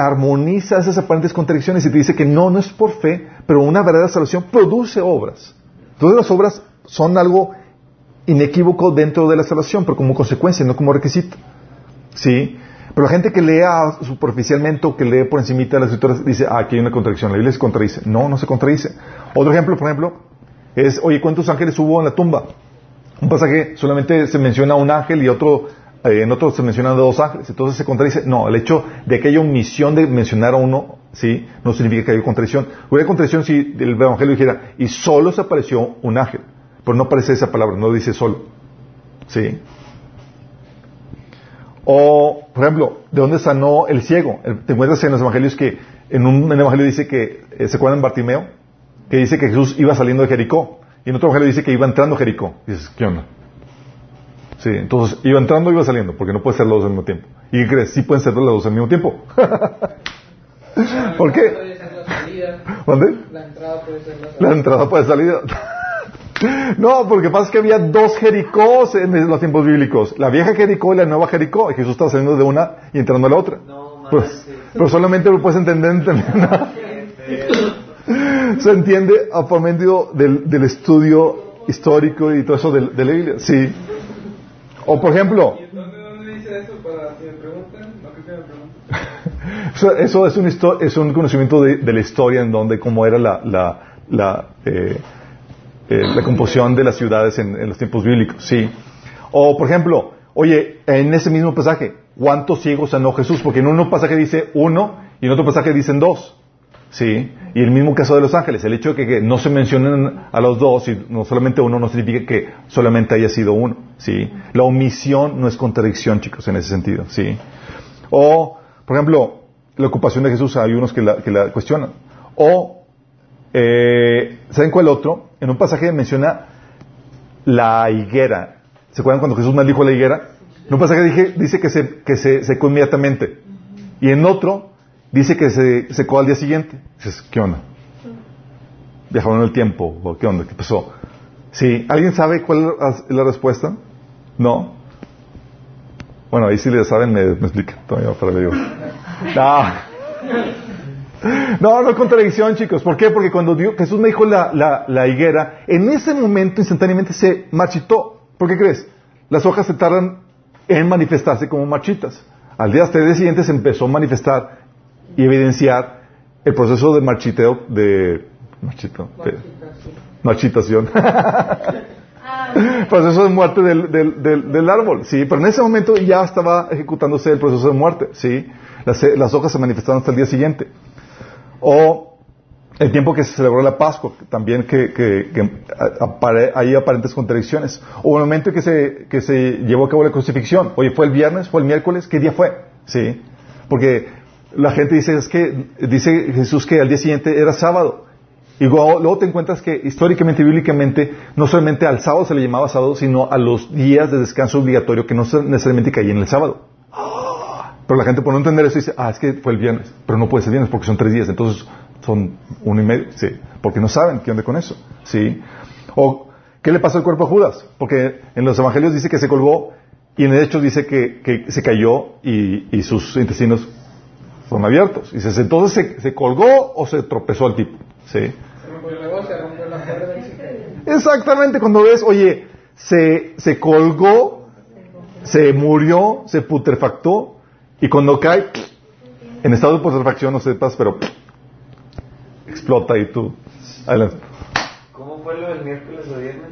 armoniza esas aparentes contradicciones y te dice que no, no es por fe, pero una verdadera salvación produce obras. Todas las obras son algo inequívoco dentro de la salvación, pero como consecuencia, no como requisito. ¿Sí? Pero la gente que lea superficialmente o que lee por encima de las escrituras dice, ah, aquí hay una contradicción. La Biblia se contradice. No, no se contradice. Otro ejemplo, por ejemplo, es, oye, ¿cuántos ángeles hubo en la tumba? Un pasaje solamente se menciona un ángel y otro, eh, en otro se mencionan dos ángeles. Entonces se contradice. No, el hecho de que haya omisión de mencionar a uno, sí, no significa que haya contradicción. Hubiera contradicción si el evangelio dijera, y solo se apareció un ángel. Pero no aparece esa palabra, no dice solo. Sí. O, por ejemplo, ¿de dónde sanó el ciego? Te encuentras en los evangelios que, en un evangelio dice que, eh, ¿se acuerdan Bartimeo? Que dice que Jesús iba saliendo de Jericó. Y en otro evangelio dice que iba entrando a Jericó. Y dices, ¿qué onda? Sí, entonces, iba entrando o iba saliendo, porque no puede ser los dos al mismo tiempo. ¿Y qué crees? Sí pueden ser los dos al mismo tiempo. ¿Por qué? ¿Dónde? La entrada puede ser la salida. La entrada puede salir. No, porque pasa que había dos Jericós en los tiempos bíblicos. La vieja Jericó y la nueva Jericó. Y Jesús estaba saliendo de una y entrando a la otra. Pues, pero solamente lo puedes entender Se entiende a por medio del, del, estudio histórico y todo eso de, la Biblia. Sí. O por ejemplo... ¿Dónde dice eso para que me pregunten? Eso, es, un es un conocimiento de, la historia en donde, cómo era la, la, la eh, eh, la composición de las ciudades en, los tiempos bíblicos, sí. O, por ejemplo, oye, en ese mismo pasaje, ¿cuántos ciegos sanó Jesús? Porque en un pasaje dice uno y en otro pasaje dicen dos. ¿Sí? Y el mismo caso de los ángeles, el hecho de que, no se mencionen a los dos y no solamente uno no significa que solamente haya sido uno. ¿Sí? La omisión no es contradicción, chicos, en ese sentido. ¿Sí? O, por ejemplo, la ocupación de Jesús, hay unos que que la cuestionan. O, eh, ¿saben cuál otro? En un pasaje menciona la higuera. ¿Se acuerdan cuando Jesús maldijo la higuera? En un pasaje dice, dice que, se, que se secó inmediatamente. Y en otro dice que se secó al día siguiente. Dices, ¿qué onda? ¿Viajaron el tiempo? ¿O qué onda? ¿Qué pasó? Sí. ¿Alguien sabe cuál es la respuesta? ¿No? Bueno, ahí sí le saben, me, me explican. Todavía. No. No, no contradicción, chicos. ¿Por qué? Porque cuando Jesús me dijo la, la, la, higuera, en ese momento instantáneamente se marchitó. ¿Por qué crees? Las hojas se tardan en manifestarse como marchitas. Al día siguiente se empezó a manifestar y evidenciar el proceso de marchiteo, de, marchito, de marchitación. proceso de muerte del, del, del, del, árbol, sí, pero en ese momento ya estaba ejecutándose el proceso de muerte, sí. Las, las hojas se manifestaron hasta el día siguiente. O el tiempo que se celebró la Pascua, también que, que, hay aparentes contradicciones. O el momento que se, que se llevó a cabo la crucifixión. Oye, ¿fue el viernes? ¿Fue el miércoles? ¿Qué día fue? Sí. Porque la gente dice, es que, dice Jesús que al día siguiente era sábado. Y luego, luego, te encuentras que históricamente y bíblicamente no solamente al sábado se le llamaba sábado, sino a los días de descanso obligatorio que no necesariamente caían en el sábado. Pero la gente por no entender eso dice, ah, es que fue el viernes, pero no puede ser viernes porque son tres días, entonces son uno y medio, sí, porque no saben qué onda con eso, sí. O, ¿qué le pasó al cuerpo a Judas? Porque en los evangelios dice que se colgó y en el hecho dice que, que se cayó y, y, sus intestinos fueron abiertos. Y dice, entonces se, se colgó o se tropezó al tipo, sí. Exactamente, cuando ves, oye, se, se colgó, se murió, se putrefactó, y cuando cae, en estado de putrefacción, no sepas, pero explota y tú. Adelante. ¿Cómo fue lo del miércoles o viernes?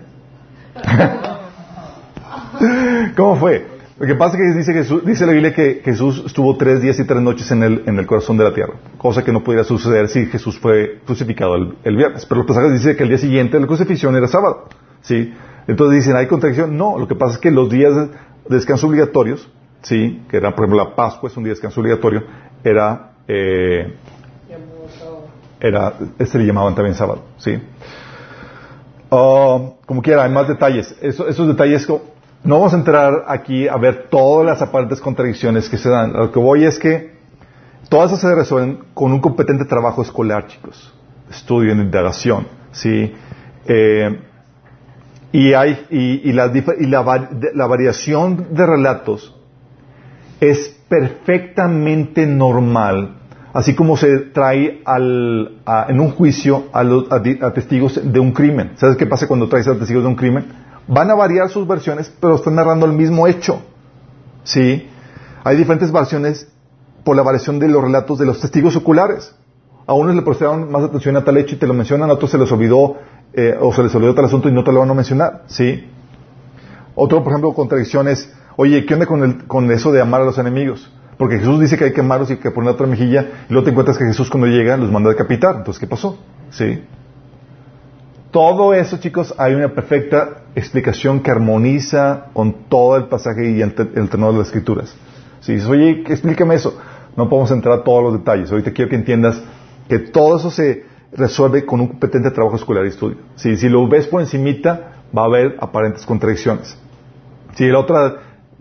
¿Cómo fue? Lo que pasa es que dice, Jesús, dice la Biblia que Jesús estuvo tres días y tres noches en el, en el corazón de la tierra, cosa que no pudiera suceder si Jesús fue crucificado el, el viernes. Pero los pasajes dicen que el día siguiente de la crucifixión era sábado. ¿sí? Entonces dicen, ¿hay contradicción? No, lo que pasa es que los días de descanso obligatorios, ¿sí? que era, por ejemplo, la Pascua es un día de descanso obligatorio, era... Eh, era, este le llamaban también sábado, ¿sí? Uh, como quiera, hay más detalles. Eso, esos detalles, no vamos a entrar aquí a ver todas las aparentes contradicciones que se dan. Lo que voy es que todas se resuelven con un competente trabajo escolar, chicos. Estudio en indagación, ¿sí? Eh, y hay, y, y, la, y la variación de relatos es perfectamente normal así como se trae al, a, en un juicio a, los, a, a, testigos de un crimen. ¿Sabes qué pasa cuando traes a testigos de un crimen? Van a variar sus versiones, pero están narrando el mismo hecho. ¿Sí? Hay diferentes versiones por la variación de los relatos de los testigos oculares. A unos le prestaron más atención a tal hecho y te lo mencionan, a otros se les olvidó eh, o se les olvidó tal asunto y no te lo van a mencionar. ¿Sí? Otro, por ejemplo, contradicción es, oye, ¿qué onda con, el, con eso de amar a los enemigos? Porque Jesús dice que hay que amarlos y que poner otra mejilla, y luego te encuentras que Jesús cuando llega los manda a decapitar. Entonces, ¿qué pasó? ¿Sí? Todo eso, chicos, hay una perfecta explicación que armoniza con todo el pasaje y el, tenor de las escrituras. Si dices, oye, explícame eso, no podemos entrar a todos los detalles. Ahorita quiero que entiendas que todo eso se resuelve con un competente trabajo escolar y estudio. Si, si lo ves por encimita, va a haber aparentes contradicciones. Si la otra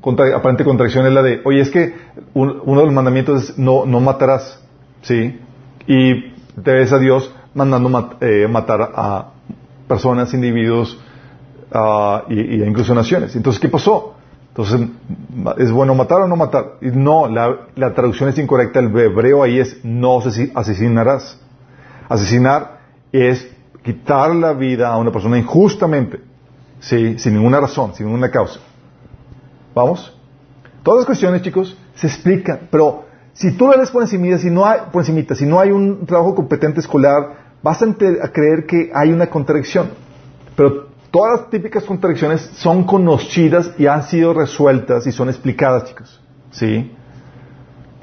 contra, aparente contradicción es la de, oye, es que un, uno de los mandamientos es no, no matarás, ¿sí? Y te ves a Dios mandando eh, matar a personas, individuos uh, y, y, incluso naciones. Entonces, ¿qué pasó? Entonces, ¿es bueno matar o no matar? Y no, la, la traducción es incorrecta. El hebreo ahí es no asesinarás. Asesinar es quitar la vida a una persona injustamente, ¿sí? sin ninguna razón, sin ninguna causa. ¿Vamos? Todas las cuestiones, chicos, se explican, pero si tú lo ves por encima, si no hay, por encimita, si no hay un trabajo competente escolar, vas a, a, creer que hay una contradicción. Pero todas las típicas contradicciones son conocidas y han sido resueltas y son explicadas, chicos. ¿Sí?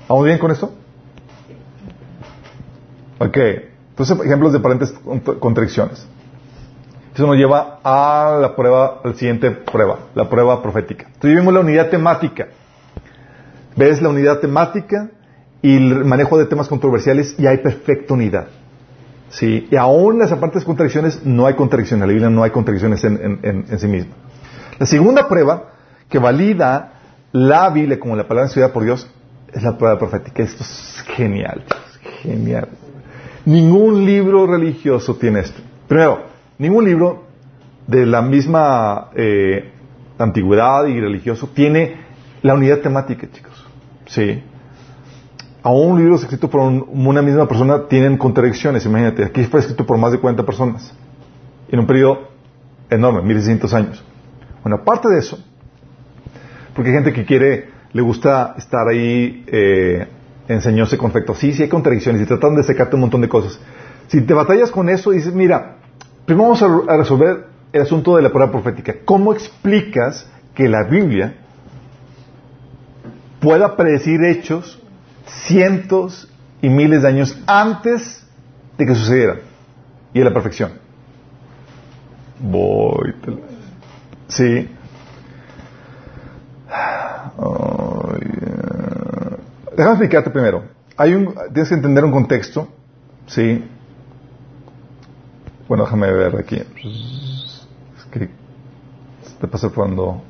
¿Vamos bien con esto? Ok. Entonces, ejemplos de aparentes contradicciones. Eso nos lleva a la prueba, la siguiente prueba, la prueba profética. Entonces vimos la unidad temática. Ves la unidad temática y el manejo de temas controversiales y hay perfecta unidad. ¿Sí? Y aún las aparentes contradicciones no hay contradicciones. En la Biblia no hay contradicciones en, sí misma. La segunda prueba que valida la Biblia como la palabra inspirada por Dios es la prueba profética. Esto es genial, genial. Ningún libro religioso tiene esto. Primero, ningún libro de la misma eh, antigüedad y religioso tiene la unidad temática, chicos. Sí. Aún libros escritos por una misma persona tienen contradicciones. Imagínate, aquí fue escrito por más de 40 personas. En un periodo enorme, 1600 años. Bueno, aparte de eso, porque hay gente que quiere, le gusta estar ahí eh, enseñóse con. Sí, sí hay contradicciones y tratan de secarte un montón de cosas. Si te batallas con eso, dices, mira, primero vamos a, resolver el asunto de la prueba profética. ¿Cómo explicas que la Biblia pueda predecir hechos cientos y miles de años antes de que sucedieran y de la perfección? Voy. Sí. Déjame explicarte primero. Hay un, tienes que entender un contexto, ¿sí? Bueno, déjame ver aquí. Es que te pasa cuando...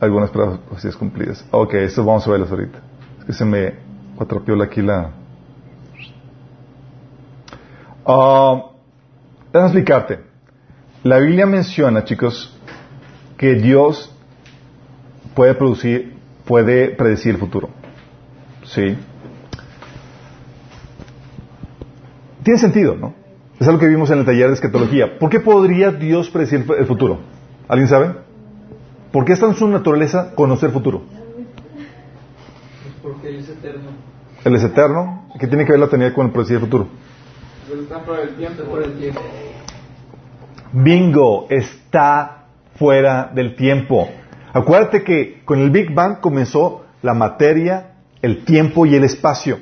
Algunas profecías cumplidas. Ok, esto vamos a verlas ahorita. Es que se me atropió aquí la... Uh, déjame explicarte. La Biblia menciona, chicos, que Dios puede producir, puede predecir el futuro. ¿Sí? Tiene sentido, ¿no? Es algo que vimos en el taller de escatología. ¿Por qué podría Dios predecir el futuro? ¿Alguien sabe? ¿Por qué está en su naturaleza conocer el futuro? Porque Él es eterno. Él es eterno. ¿Qué tiene que ver la eternidad con el predecir el futuro? Por el tiempo, por el tiempo. Bingo, está fuera del tiempo. Acuérdate que con el Big Bang comenzó la materia, el tiempo y el espacio.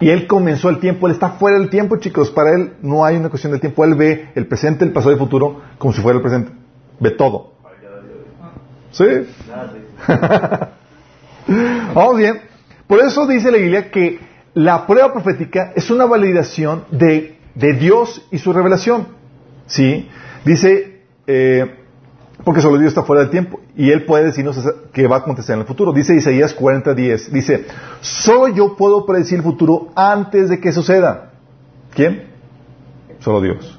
Y él comenzó el tiempo, él está fuera del tiempo, chicos. Para él no hay una cuestión del tiempo. Él ve el presente, el pasado y el futuro como si fuera el presente. Ve todo. ¿Sí? Vamos bien. Por eso dice la Biblia que la prueba profética es una validación de, de Dios y su revelación. ¿Sí? Dice eh, porque solo Dios está fuera del tiempo y Él puede decirnos que va a acontecer en el futuro. Dice Isaías 40:10, dice, solo yo puedo predecir el futuro antes de que suceda. ¿Quién? Solo Dios.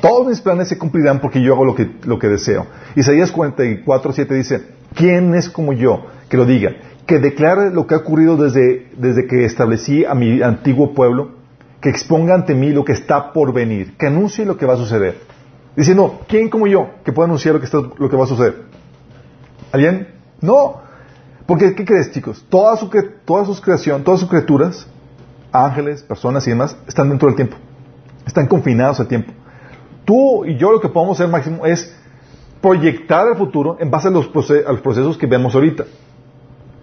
todos mis planes se cumplirán porque yo hago lo que, lo que deseo. Isaías 44:7 dice, ¿quién es como yo que lo diga? Que declare lo que ha ocurrido desde, desde que establecí a mi antiguo pueblo, que exponga ante mí lo que está por venir, que anuncie lo que va a suceder. Diciendo, ¿quién como yo que puede anunciar lo que, está, lo que va a suceder? ¿Alguien? No. Porque, ¿qué crees, chicos? Toda su, toda su creación, todas sus criaturas, ángeles, personas y demás, están dentro del tiempo. Están confinados al tiempo. Tú y yo lo que podemos hacer máximo es proyectar el futuro en base a los, a los procesos que vemos ahorita.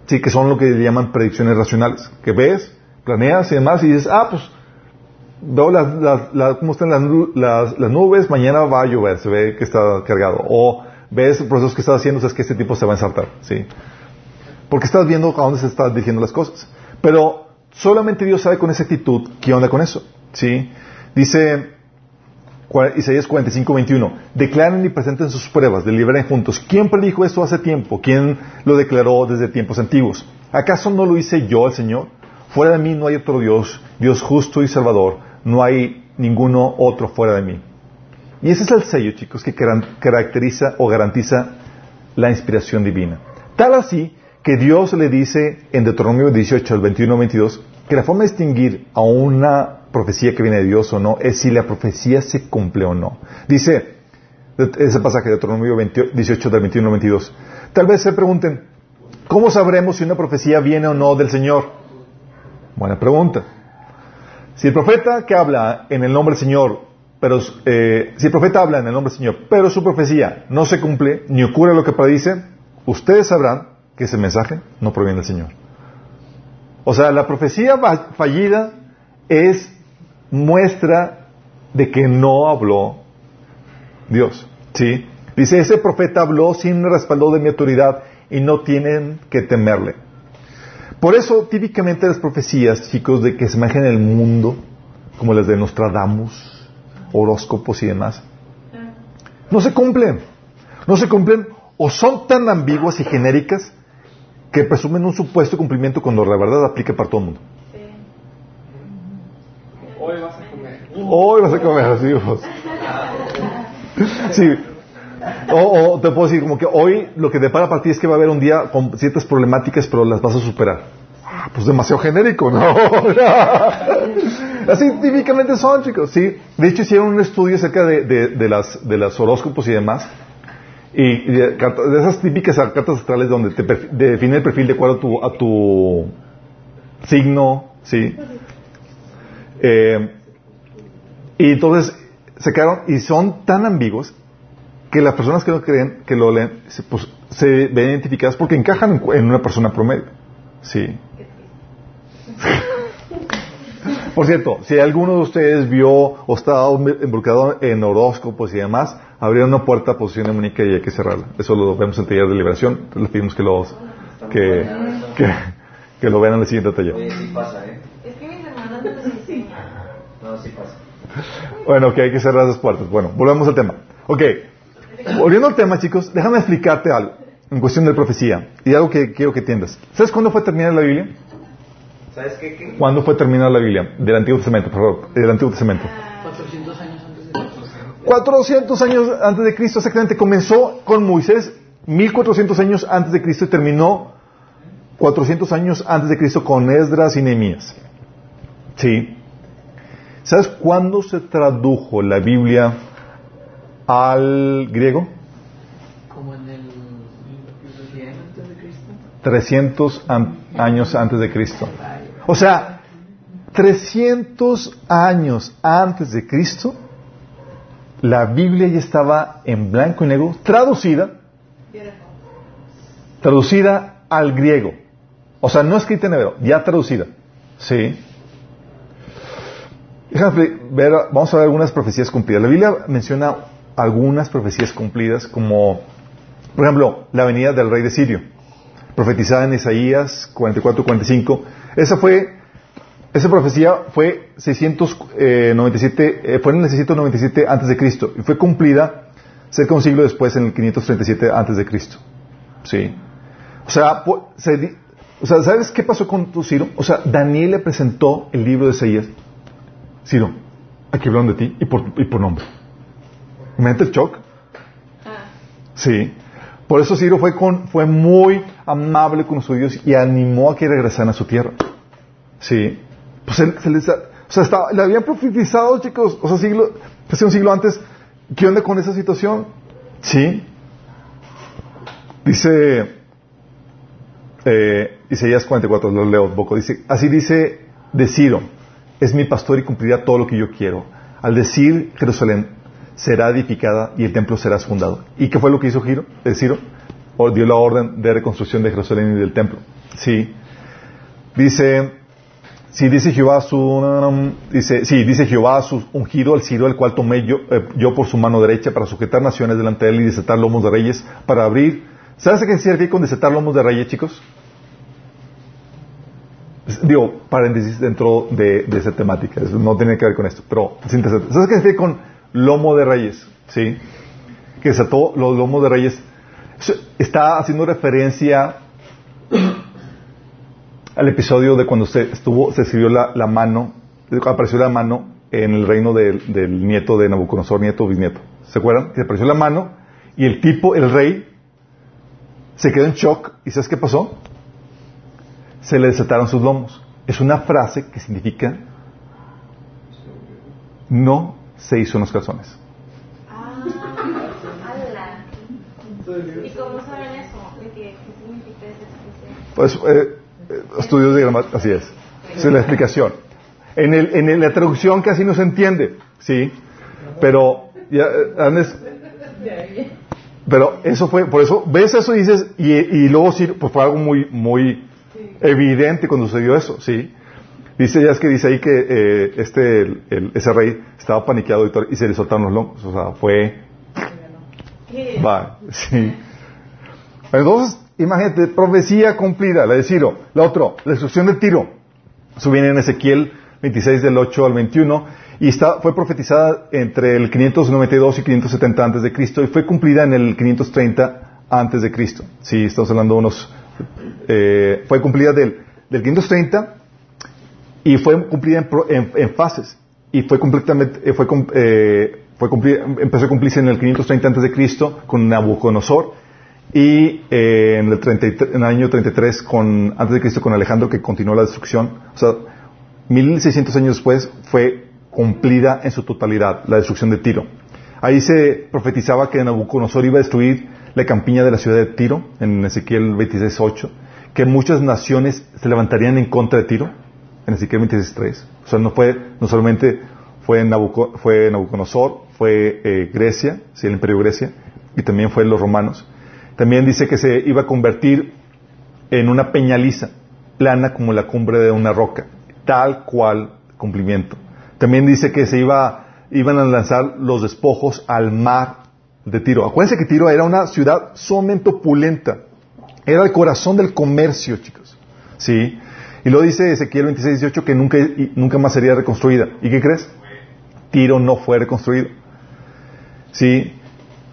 Sí, que son lo que llaman predicciones racionales. Que ves, planeas y demás y dices, ah, pues veo las, cómo están las, nubes, mañana va a llover, se ve que está cargado. O ves el proceso que estás haciendo, sabes que este tipo se va a ensartar, ¿sí? Porque estás viendo a dónde se están dirigiendo las cosas. Pero solamente Dios sabe con esa actitud qué onda con eso, ¿sí? Dice Isaías 45, 21, declaren y presenten sus pruebas, deliberen juntos. ¿Quién predijo esto hace tiempo? ¿Quién lo declaró desde tiempos antiguos? ¿Acaso no lo hice yo, el Señor? Fuera de mí no hay otro Dios, Dios justo y salvador no hay ninguno otro fuera de mí. Y ese es el sello, chicos, que caracteriza o garantiza la inspiración divina. Tal así que Dios le dice en Deuteronomio 18, al 21 22, que la forma de distinguir a una profecía que viene de Dios o no es si la profecía se cumple o no. Dice ese pasaje de Deuteronomio 18, del 21 22. Tal vez se pregunten, ¿cómo sabremos si una profecía viene o no del Señor? Buena pregunta. Si el profeta que habla en el nombre del Señor, pero eh, si el profeta habla en el nombre del Señor, pero su profecía no se cumple ni ocurre lo que predice, ustedes sabrán que ese mensaje no proviene del Señor. O sea, la profecía fallida es muestra de que no habló Dios. ¿Sí? Dice, ese profeta habló sin respaldo de mi autoridad y no tienen que temerle. Por eso, típicamente las profecías, chicos, de que se imaginan el mundo, como las de Nostradamus, horóscopos y demás, no se cumplen. No se cumplen o son tan ambiguas y genéricas que presumen un supuesto cumplimiento cuando la verdad aplica para todo el mundo. Hoy vas a comer. Hoy vas a comer, así Sí. O, te puedo decir como que hoy lo que depara para ti es que va a haber un día con ciertas problemáticas, pero las vas a superar. Ah, pues demasiado genérico, ¿no? Así típicamente son, chicos, sí. De hecho hicieron un estudio acerca de, de, de las, de los horóscopos y demás. Y, de, esas típicas cartas astrales donde te define el perfil de acuerdo a tu, a tu signo, ¿sí? Eh, y entonces se quedaron, y son tan ambiguos que las personas que no creen, que lo leen, se, pues, se ven identificadas porque encajan en, una persona promedio. Sí. Por cierto, si alguno de ustedes vio o estaba involucrado en horóscopos y demás, habría una puerta a posición demoníaca y hay que cerrarla. Eso lo vemos en el taller de liberación. Les pedimos que, los, que, que, que, lo vean en el siguiente taller. Oye, sí pasa, ¿eh? Es que mis hermanas nos enseñan. No, sí pasa. Bueno, que hay que cerrar esas puertas. Bueno, volvemos al tema. Ok. Volviendo al tema, chicos, déjame explicarte algo en cuestión de profecía y algo que quiero que entiendas. ¿Sabes cuándo fue terminada la Biblia? ¿Sabes qué, qué? ¿Cuándo fue terminada la Biblia? Del Antiguo Testamento, por favor. Del Antiguo Testamento. 400 años antes de Cristo. 400 años antes de Cristo, exactamente. Comenzó con Moisés 1400 años antes de Cristo y terminó 400 años antes de Cristo con Esdras y Nehemías. Sí. ¿Sabes cuándo se tradujo la Biblia al griego? Como en el 100 antes de Cristo. 300 años antes de Cristo. O sea, 300 años antes de Cristo, la Biblia ya estaba en blanco y negro, traducida, traducida al griego. O sea, no escrita en hebreo, ya traducida. Sí. ver, vamos a ver algunas profecías cumplidas. La Biblia menciona algunas profecías cumplidas, como, por ejemplo, la venida del rey de Sirio, profetizada en Isaías 44-45. Esa fue, esa profecía fue 697, eh, fue en el 697 antes de Cristo y fue cumplida cerca de un siglo después, en el 537 antes de Cristo. Sí. O sea, o sea, ¿sabes qué pasó con tu Ciro? O sea, Daniel le presentó el libro de Isaías. Ciro, aquí hablan de ti y por, y por nombre. Mente el shock. Ah. Sí. Por eso Ciro fue, con, fue muy amable con los judíos y animó a que regresaran a su tierra. Sí. Pues se les, o sea, estaba, le habían profetizado, chicos, o sea, siglo, pues un siglo antes. ¿Qué onda con esa situación? Sí. Dice eh, Isaías 44, lo leo un poco. Dice, así dice de Ciro, es mi pastor y cumplirá todo lo que yo quiero. Al decir Jerusalén, será edificada y el templo será fundado. ¿Y qué fue lo que hizo Giro, eh, Ciro? dio la orden de reconstrucción de Jerusalén y del templo. Sí. Dice, sí, dice Jehová su, dice, sí, dice Jehová su ungido al Ciro, el cual tomé yo, eh, yo por su mano derecha para sujetar naciones delante de él y desatar lomos de reyes, para abrir. ¿Sabes qué se refiere con desatar lomos de reyes, chicos? Digo, paréntesis dentro de, esa temática, no tiene que ver con esto, pero ¿sabes qué se refiere con lomo de reyes, ¿sí? Que desató los lomos de reyes. Está haciendo referencia al episodio de cuando se estuvo, se escribió la, mano, apareció la mano en el reino del, nieto de Nabucodonosor, nieto o bisnieto. ¿Se acuerdan? Que apareció la mano y el tipo, el rey, se quedó en shock. ¿Y sabes qué pasó? Se le desataron sus lomos. Es una frase que significa no se hizo en los calzones. Ah, ¿Y cómo saben eso? qué, significa? Pues eh, eh, estudios de gramática, así es. Esa es la explicación. En, el, en la traducción casi no se entiende, ¿sí? Pero, ya, Andrés, pero eso fue, por eso, ves eso y dices, y, y luego sí, pues fue algo muy, muy evidente cuando sucedió eso, ¿sí? Dice, ya es que dice ahí que eh, este, el, el- ese rey estaba paniqueado y se le soltaron los lomos, o sea, fue, va, sí. Entonces, imagínate, profecía cumplida, la de Ciro. La otra, la destrucción de Tiro. Eso viene en Ezequiel 26 del 8 al 21 y está, fue profetizada entre el 592 y 570 antes de Cristo y fue cumplida en el 530 antes de Cristo. Sí, estamos hablando de unos, eh, fue cumplida del, del 530 y fue cumplida en, en- fases y fue completamente, eh, fue, eh, empezó a cumplirse en el 530 antes de Cristo con Nabucodonosor y eh, en, el 33 en el año 33 con, antes de Cristo con Alejandro que continuó la destrucción. O sea, 1600 años después fue cumplida en su totalidad la destrucción de Tiro. Ahí se profetizaba que Nabucodonosor iba a destruir la campiña de la ciudad de Tiro, en Ezequiel 26.8, que muchas naciones se levantarían en contra de Tiro, en Ezequiel 26.3. O sea, no fue, no solamente fue, Nabuco- fue Nabucodonosor, fue eh, Grecia, sí, el imperio Grecia, y también fue los romanos. También dice que se iba a convertir en una peñaliza, plana como la cumbre de una roca, tal cual cumplimiento. También dice que se iba, iban a lanzar los despojos al mar de Tiro. Acuérdense que Tiro era una ciudad sumamente opulenta. Era el corazón del comercio, chicos. ¿Sí? Y lo dice Ezequiel 26, 18 que nunca, nunca más sería reconstruida. ¿Y qué crees? Tiro no fue reconstruido. ¿Sí?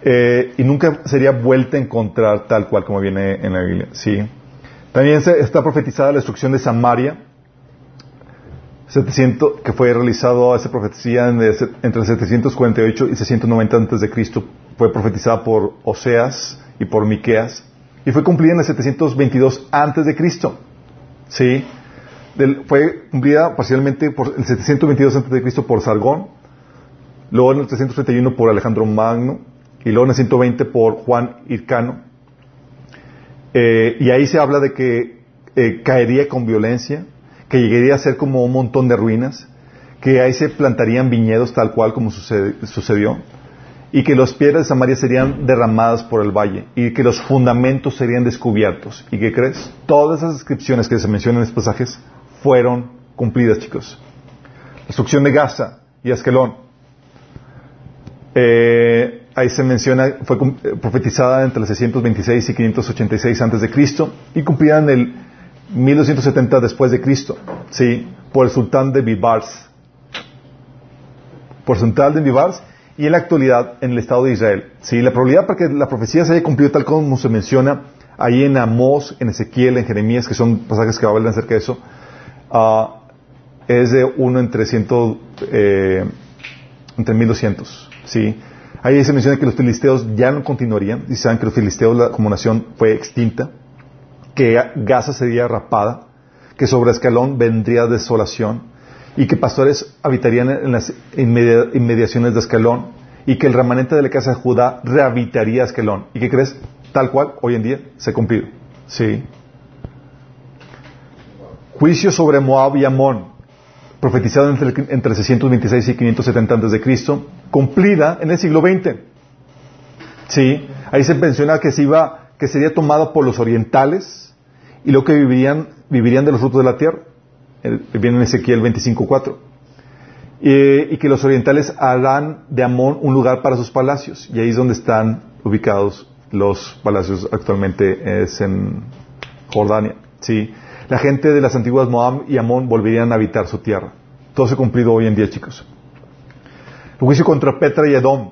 Eh, y nunca sería vuelta a encontrar tal cual como viene en la Biblia. ¿Sí? También se- está profetizada la destrucción de Samaria, 700, que fue realizado esa profecía en el- entre el 748 y 690 antes de Cristo. Fue profetizada por Oseas y por Miqueas y fue cumplida en el 722 antes de Cristo. ¿Sí? Del- fue cumplida parcialmente por el 722 antes de Cristo por Sargón, luego en el 331 por Alejandro Magno y luego en el 120 por Juan Hircano. Eh, y ahí se habla de que eh, caería con violencia, que llegaría a ser como un montón de ruinas, que ahí se plantarían viñedos tal cual como sucede- sucedió, y que las piedras de Samaria serían derramadas por el valle, y que los fundamentos serían descubiertos. ¿Y qué crees? Todas esas descripciones que se mencionan en estos pasajes fueron cumplidas, chicos. La destrucción de Gaza y Askelón. Eh, ahí se menciona, fue eh, profetizada entre el 626 y 586 antes de Cristo y cumplida en el 1270 después de Cristo, sí, por el sultán de Bibars, por el sultán de Bibars y en la actualidad en el Estado de Israel. Sí, la probabilidad para que la profecía se haya cumplido tal como se menciona ahí en Amós, en Ezequiel, en Jeremías, que son pasajes que hablan acerca de eso, ah, es de uno entre ciento, eh, entre 1200, ¿sí? Ahí se menciona que los filisteos ya no continuarían, y saben que los filisteos la- como nación fue extinta, que Gaza sería rapada, que sobre Escalón vendría desolación, y que pastores habitarían en las inmedia- inmediaciones de Escalón, y que el remanente de la casa de Judá rehabitaría Escalón. ¿Y qué crees? Tal cual, hoy en día, se ha cumplido. Sí. Juicio sobre Moab y Amón, profetizado entre, entre 626 y 570 antes de Cristo, cumplida en el siglo XX. Sí, ahí se menciona que se iba, que sería tomado por los orientales y lo que vivirían, vivirían de los frutos de la tierra. Viene en Ezequiel 25.4. Eh, y que los orientales harán de Amón un lugar para sus palacios. Y ahí es donde están ubicados los palacios actualmente, es en Jordania. Sí. La gente de las antiguas Moab y Amón volverían a habitar su tierra. Todo se ha cumplido hoy en día, chicos. El juicio contra Petra y Edom,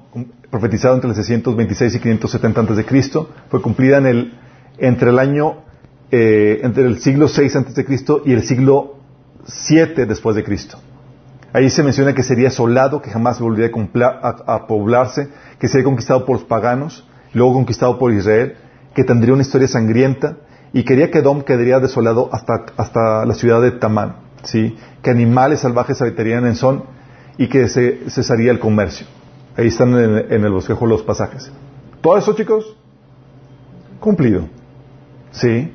profetizado entre el 626 y 570 antes de Cristo, fue cumplida en el, entre el año, eh, entre el siglo 6 antes de Cristo y el siglo 7 después de Cristo. Ahí se menciona que sería asolado, que jamás volvería a- a poblarse, que sería conquistado por los paganos, luego conquistado por Israel, que tendría una historia sangrienta, y quería que Edom quedaría desolado hasta, hasta la ciudad de Tamán, ¿sí? que animales salvajes habitarían en Son y que se cesaría el comercio. Ahí están en, el bosquejo los pasajes. Todo eso, chicos, cumplido. ¿Sí?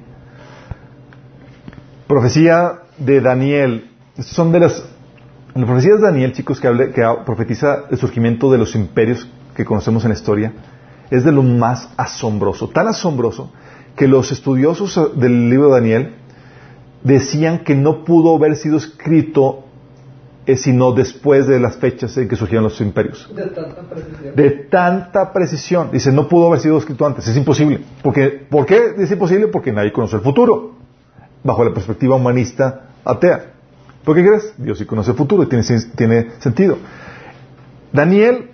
Profecía de Daniel. Son de las En la profecía de Daniel, chicos, que, hable- que profetiza el surgimiento de los imperios que conocemos en la historia, es de lo más asombroso, tan asombroso que los estudiosos eh, del libro de Daniel decían que no pudo haber sido escrito eh, sino después de las fechas en que surgieron los imperios. De tanta precisión. De tanta precisión. Dice, no pudo haber sido escrito antes, es imposible. Porque, ¿Por qué es imposible? Porque nadie conoce el futuro, bajo la perspectiva humanista atea. ¿Por qué crees? Dios sí conoce el futuro y tiene, tiene sentido. Daniel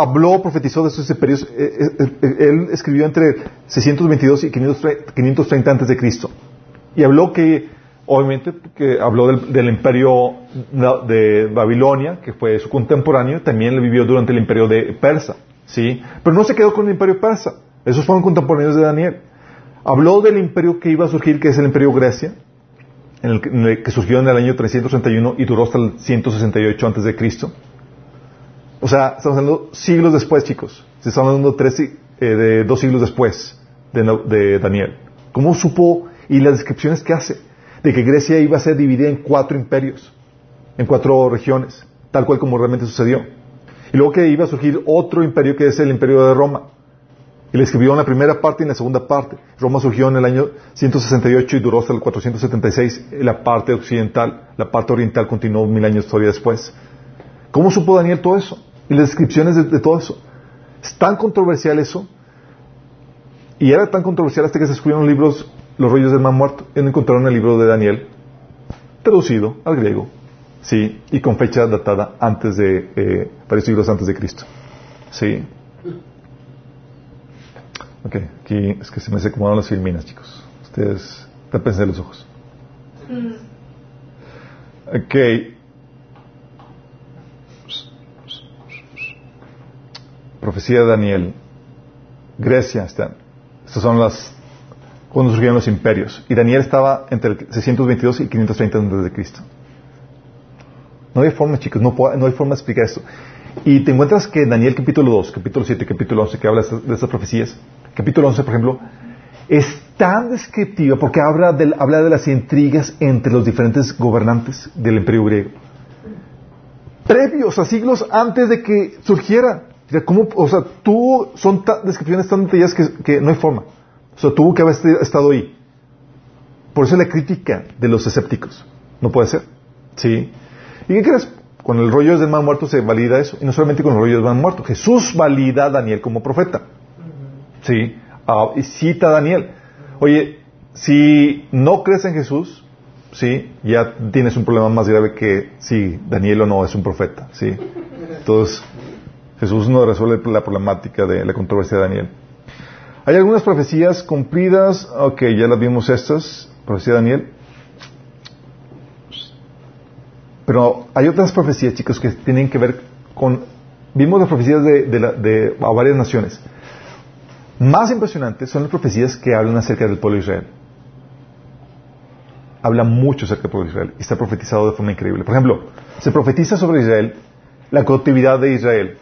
habló, profetizó de estos imperios, eh, eh, eh, él escribió entre 622 y 530 530 antes de Cristo. Y habló que, obviamente, que habló del, imperio de Babilonia, que fue su contemporáneo, también lo vivió durante el imperio de Persa, ¿sí? Pero no se quedó con el imperio persa, esos fueron contemporáneos de Daniel. Habló del imperio que iba a surgir, que es el imperio Grecia, en el que surgió en el año 331 y duró hasta el 168 antes de Cristo. O sea, estamos hablando siglos después, chicos. Están hablando tres, eh, de dos siglos después de, de Daniel. ¿Cómo supo y las descripciones que hace de que Grecia iba a ser dividida en cuatro imperios, en cuatro regiones, tal cual como realmente sucedió? Y luego que iba a surgir otro imperio que es el imperio de Roma. Y le escribió en la primera parte y en la segunda parte. Roma surgió en el año 168 y duró hasta el 476 la parte occidental. La parte oriental continuó mil años todavía después. ¿Cómo supo Daniel todo eso? Y las descripciones de, de, todo eso. Es tan controversial eso. Y era tan controversial hasta que se escribieron libros, Los rollos del man muerto. Y encontraron el libro de Daniel, traducido al griego, sí, y con fecha datada antes de, eh, varios siglos antes de Cristo. Sí. Ok, aquí es que se me se acomodaron las filminas, chicos. Ustedes, tápense los ojos. Ok. Profecía de Daniel. Grecia están. Estas son las cuando surgieron los imperios. Y Daniel estaba entre el 622 y 530 antes de Cristo. No hay forma, chicos, no, hay forma de explicar esto. Y te encuentras que Daniel capítulo 2, capítulo 7, capítulo 11, que habla de estas, profecías, capítulo 11, por ejemplo, es tan descriptiva porque habla de las intrigas entre los diferentes gobernantes del imperio griego. Previos a siglos antes de que surgiera. ¿Cómo, o sea, tú, son descripciones tan detalladas que, que, no hay forma. O sea, tuvo que haber estado ahí. Por eso la crítica de los escépticos. No puede ser. ¿Sí? ¿Y qué crees? Con el rollo del man muerto se valida eso. Y no solamente con el rollo del man muerto. Jesús valida a Daniel como profeta. ¿Sí? Ah, y cita a Daniel. Oye, si no crees en Jesús, ¿sí? Ya tienes un problema más grave que si Daniel o no es un profeta, ¿sí? Entonces, Jesús no resuelve la problemática de la controversia de Daniel. Hay algunas profecías cumplidas, ok, ya las vimos estas, profecía de Daniel. Pero hay otras profecías, chicos, que tienen que ver con... Vimos las profecías de, de, a varias naciones. Más impresionantes son las profecías que hablan acerca del pueblo de Israel. Habla mucho acerca del pueblo de Israel y está profetizado de forma increíble. Por ejemplo, se profetiza sobre Israel la cautividad de Israel,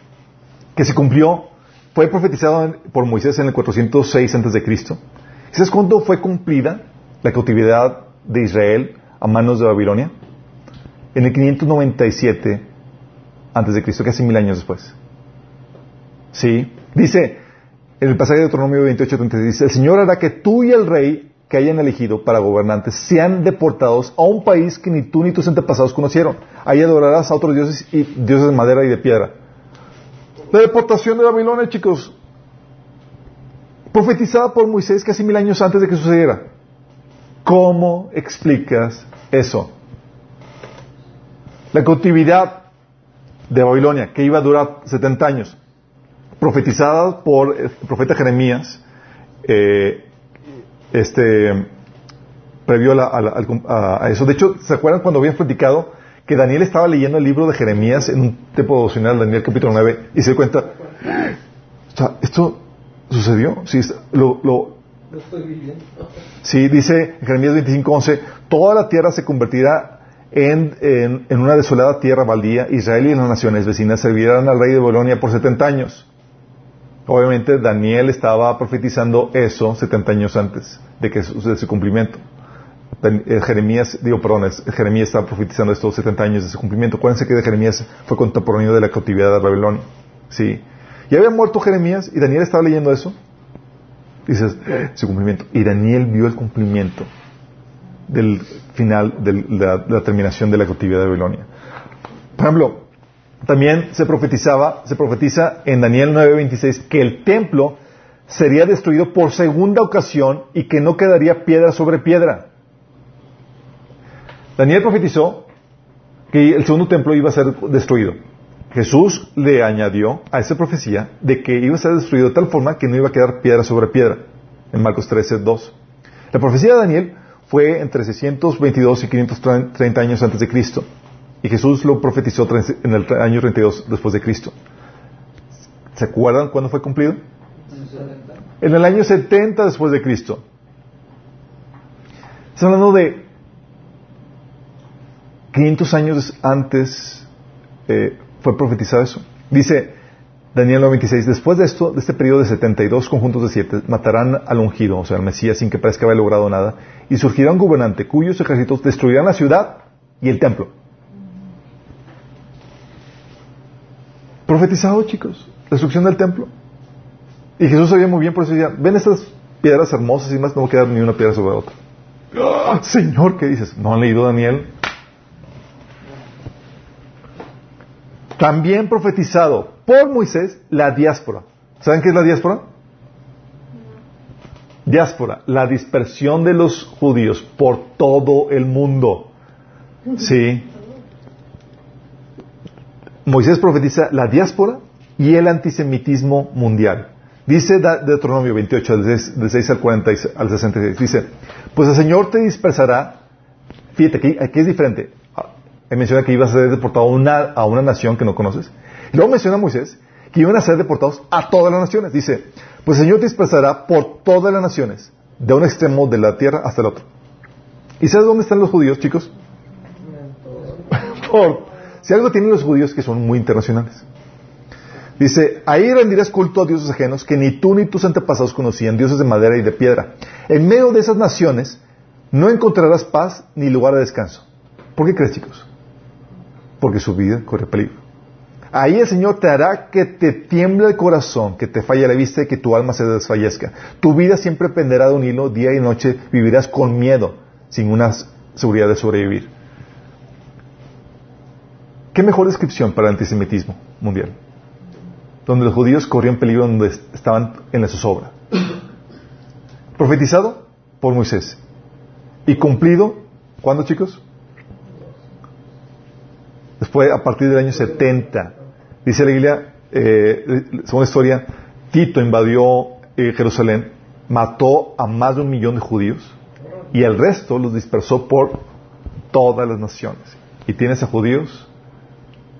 que se cumplió, fue profetizado por Moisés en el 406 a.C. ¿Sabes cuándo fue cumplida la cautividad de Israel a manos de Babilonia? En el 597 antes de Cristo, casi mil años después. Sí, dice en el pasaje de Deuteronomio 28, 36, dice, el Señor hará que tú y el rey que hayan elegido para gobernantes sean deportados a un país que ni tú ni tus antepasados conocieron. Ahí adorarás a otros dioses y dioses de madera y de piedra. La deportación de Babilonia, chicos, profetizada por Moisés casi mil años antes de que sucediera. ¿Cómo explicas eso? La cautividad de Babilonia, que iba a durar 70 años, profetizada por el profeta Jeremías, eh, este, previo a, la, a, eso. De hecho, ¿se acuerdan cuando habían platicado que Daniel estaba leyendo el libro de Jeremías en un tiempo devocional, Daniel capítulo 9, y se dio cuenta, o sea, ¿esto sucedió? Sí, lo, lo, Lo estoy viviendo. sí dice en Jeremías 25:11, toda la tierra se convertirá en, en, en, una desolada tierra baldía, Israel y las naciones vecinas servirán al rey de Bolonia por 70 años. Obviamente Daniel estaba profetizando eso 70 años antes de que de su cumplimiento. Eh, Jeremías, digo, perdón, Jeremías estaba profetizando estos 70 años de su cumplimiento. Acuérdense que de Jeremías fue contemporáneo de la cautividad de Babilonia. Sí. Y había muerto Jeremías y Daniel estaba leyendo eso. Dices, "Eh, su cumplimiento. Y Daniel vio el cumplimiento del final, de, la, de la terminación de la cautividad de Babilonia. Por ejemplo, también se profetizaba, se profetiza en Daniel 9:26 que el templo sería destruido por segunda ocasión y que no quedaría piedra sobre piedra. Daniel profetizó que el segundo templo iba a ser destruido. Jesús le añadió a esa profecía de que iba a ser destruido de tal forma que no iba a quedar piedra sobre piedra. En Marcos 13, 2. La profecía de Daniel fue entre 622 y 530 años antes de Cristo. Y Jesús lo profetizó en el año 32 después de Cristo. ¿Se acuerdan cuándo fue cumplido? En el año 70 después de Cristo. Está hablando de 500 años antes eh, fue profetizado eso. Dice Daniel 9:26, después de esto, de este periodo de 72 conjuntos de siete, matarán al ungido, o sea, al Mesías, sin que parezca haber logrado nada, y surgirá un gobernante cuyos ejércitos destruirán la ciudad y el templo. Profetizado, chicos, destrucción del templo. Y Jesús sabía muy bien, por eso decía, ven estas piedras hermosas y más, no va a quedar ni una piedra sobre otra. ¡Ah! Señor, ¿qué dices? ¿No han leído Daniel? También profetizado por Moisés la diáspora. ¿Saben qué es la diáspora? Diáspora, la dispersión de los judíos por todo el mundo. Sí. Moisés profetiza la diáspora y el antisemitismo mundial. Dice Deuteronomio 28, del 6, del 6 al 40 y al 66, dice, pues el Señor te dispersará, fíjate, aquí, aquí es diferente. Menciona que ibas a ser deportado a una, a una nación que no conoces. Y luego menciona Moisés que iban a ser deportados a todas las naciones. Dice, pues el Señor te dispersará por todas las naciones, de un extremo de la tierra hasta el otro. ¿Y sabes dónde están los judíos, chicos? Por, si algo tienen los judíos que son muy internacionales. Dice, ahí rendirás culto a dioses ajenos que ni tú ni tus antepasados conocían, dioses de madera y de piedra. En medio de esas naciones no encontrarás paz ni lugar de descanso. ¿Por qué crees, chicos? Porque su vida corre peligro. Ahí el Señor te hará que te tiemble el corazón, que te falle la vista y que tu alma se desfallezca. Tu vida siempre penderá de un hilo, día y noche vivirás con miedo, sin una seguridad de sobrevivir. ¿Qué mejor descripción para el antisemitismo mundial? Donde los judíos corrían peligro donde estaban en la zozobra. Profetizado por Moisés. Y cumplido, ¿cuándo chicos? Después, a partir del año 70. Dice la Biblia, eh, según la historia, Tito invadió eh, Jerusalén, mató a más de un millón de judíos y el resto los dispersó por todas las naciones. Y tienes a judíos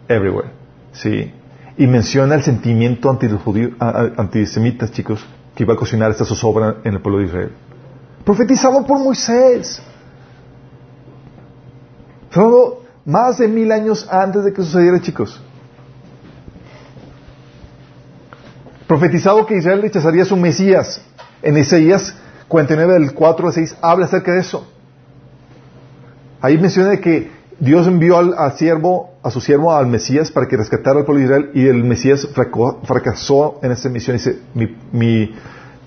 everywhere. Sí. Y menciona el sentimiento anti los judíos, antisemitas, chicos, que iba a cocinar esta zozobra en el pueblo de Israel. Profetizado por Moisés. Solo más de mil años antes de que sucediera, chicos. Profetizado que Israel rechazaría a su Mesías. En Isaías 49 del 4 al 6 habla acerca de eso. Ahí menciona que Dios envió al, siervo, a su siervo, al Mesías, para que rescatara al pueblo de Israel, y el Mesías fraco- fracasó en esa misión. Dice,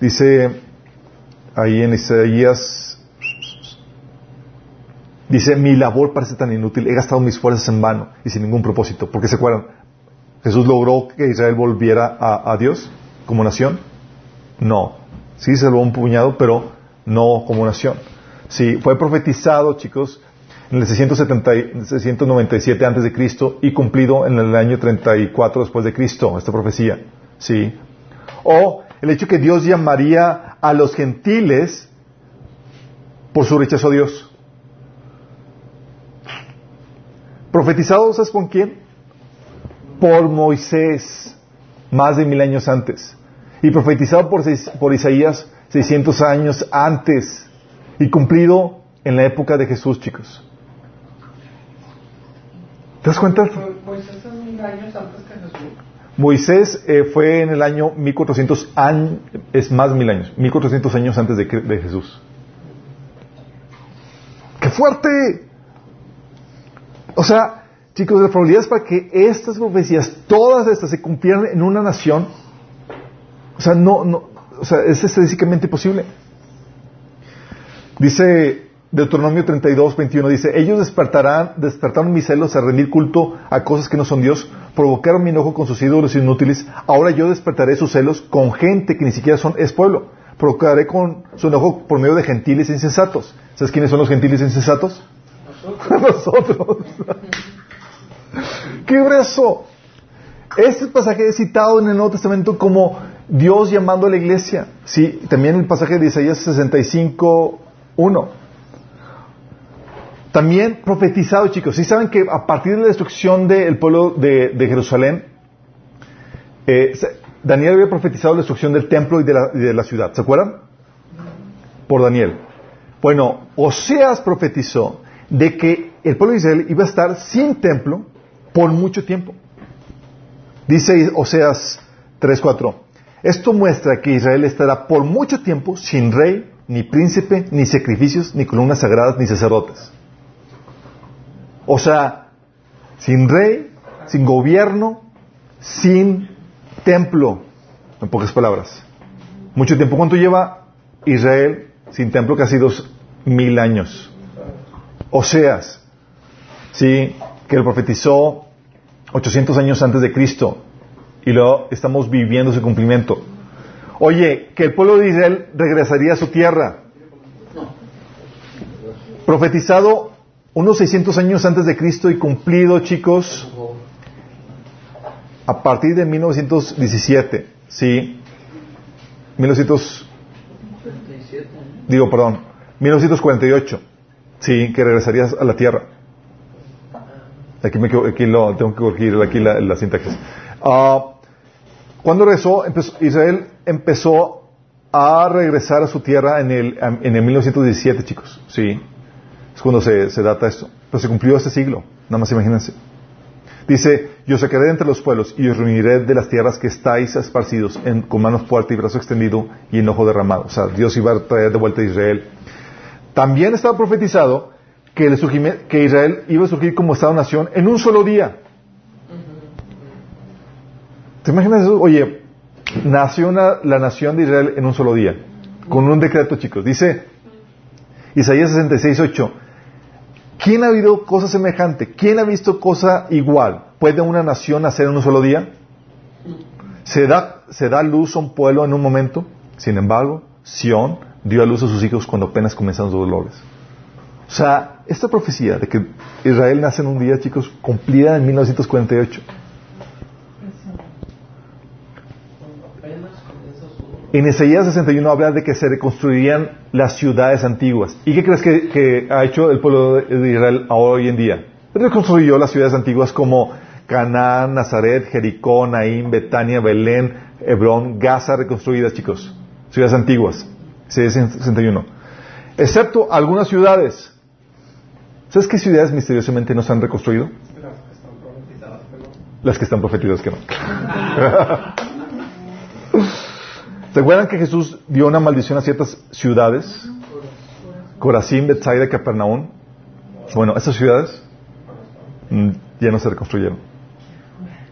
dice ahí en Isaías, dice, mi labor parece tan inútil, he gastado mis fuerzas en vano y sin ningún propósito. Porque se acuerdan, Jesús logró que Israel volviera a, Dios como nación. No, sí salvó un puñado, pero no como nación. Sí, fue profetizado, chicos, en el 670 y- 697 antes de Cristo y cumplido en el año 34 después de Cristo, esta profecía. Sí. O el hecho que Dios llamaría a los gentiles por su rechazo a Dios. Profetizado, ¿sabes con quién? Por Moisés, más de mil años antes. Y profetizado por, por Isaías 600 años antes. Y cumplido en la época de Jesús, chicos. ¿Te das cuenta? Mil años antes que Jesús. Moisés eh, fue en el año 1400 años, es más de mil años, 1400 años antes de, de Jesús. fuerte! O sea, chicos, las probabilidades para que estas profecías, todas estas, se cumplieran en una nación, o sea, no, no, o sea, es estadísticamente posible. Dice Deuteronomio 32, 21, dice, ellos despertarán, despertaron mis celos a rendir culto a cosas que no son Dios, provocaron mi enojo con sus ídolos inútiles, ahora yo despertaré sus celos con gente que ni siquiera son, es pueblo, provocaré con su enojo por medio de gentiles insensatos. ¿Sabes quiénes son los gentiles insensatos? Nosotros. ¡Qué grueso! Este pasaje es citado en el Nuevo Testamento como Dios llamando a la iglesia. Sí, también el pasaje de Isaías 65, 1. También profetizado, chicos. ¿Sí saben que a partir de la destrucción del pueblo de, Jerusalén, eh, Daniel había profetizado la destrucción del templo y de, la, y de la ciudad? ¿Se acuerdan? Por Daniel. Bueno, Oseas profetizó de que el pueblo de Israel iba a estar sin templo por mucho tiempo. Dice Oseas 3:4. Esto muestra que Israel estará por mucho tiempo sin rey, ni príncipe, ni sacrificios, ni columnas sagradas, ni sacerdotes. O sea, sin rey, sin gobierno, sin templo, en pocas palabras. Mucho tiempo. ¿Cuánto lleva Israel sin templo? Casi dos mil años. Oseas, sí, que lo profetizó 800 años antes de Cristo y lo estamos viviendo ese cumplimiento. Oye, que el pueblo de Israel regresaría a su tierra. Profetizado unos 600 años antes de Cristo y cumplido, chicos, a partir de 1917, ¿sí? 1900, digo, perdón, 1948, ¿sí? Que regresarías a la tierra. Aquí, me, aquí lo, tengo que corregir aquí la, la sintaxis. Uh, cuando regresó, Israel empezó a regresar a su tierra en el, en el 1917, chicos. Sí. Es cuando se, se data esto. Pero se cumplió este siglo. Nada más imagínense. Dice, yo sacaré de entre los pueblos y os reuniré de las tierras que estáis esparcidos en, con manos fuertes y brazo extendido y enojo derramado. O sea, Dios iba a traer de vuelta a Israel. También estaba profetizado que, Israel iba a surgir como Estado-nación en un solo día. ¿Te imaginas eso? Oye, nació la nación de Israel en un solo día, con un decreto, chicos. Dice Isaías 66, 8. ¿Quién ha habido cosa semejante? ¿Quién ha visto cosa igual? ¿Puede una nación nacer en un solo día? ¿Se da, ¿Se da luz a un pueblo en un momento? Sin embargo, Sión dio a luz a sus hijos cuando apenas comenzaron sus dolores. O sea, esta profecía de que Israel nace en un día, chicos, cumplida en 1948. En Isaías 61 habla de que se reconstruirían las ciudades antiguas. ¿Y qué crees que, ha hecho el pueblo de Israel hoy en día? Reconstruyó las ciudades antiguas como Canaán, Nazaret, Jericó, Naín, Betania, Belén, Hebrón, Gaza reconstruidas, chicos. Ciudades antiguas. Isaías 61. Excepto algunas ciudades. ¿Sabes qué ciudades misteriosamente no se han reconstruido? Las que están profetizadas que no. ¿Se acuerdan que Jesús dio una maldición a ciertas ciudades? Corazín, Bethsaida, Capernaum. Bueno, esas ciudades mm, ya no se reconstruyeron.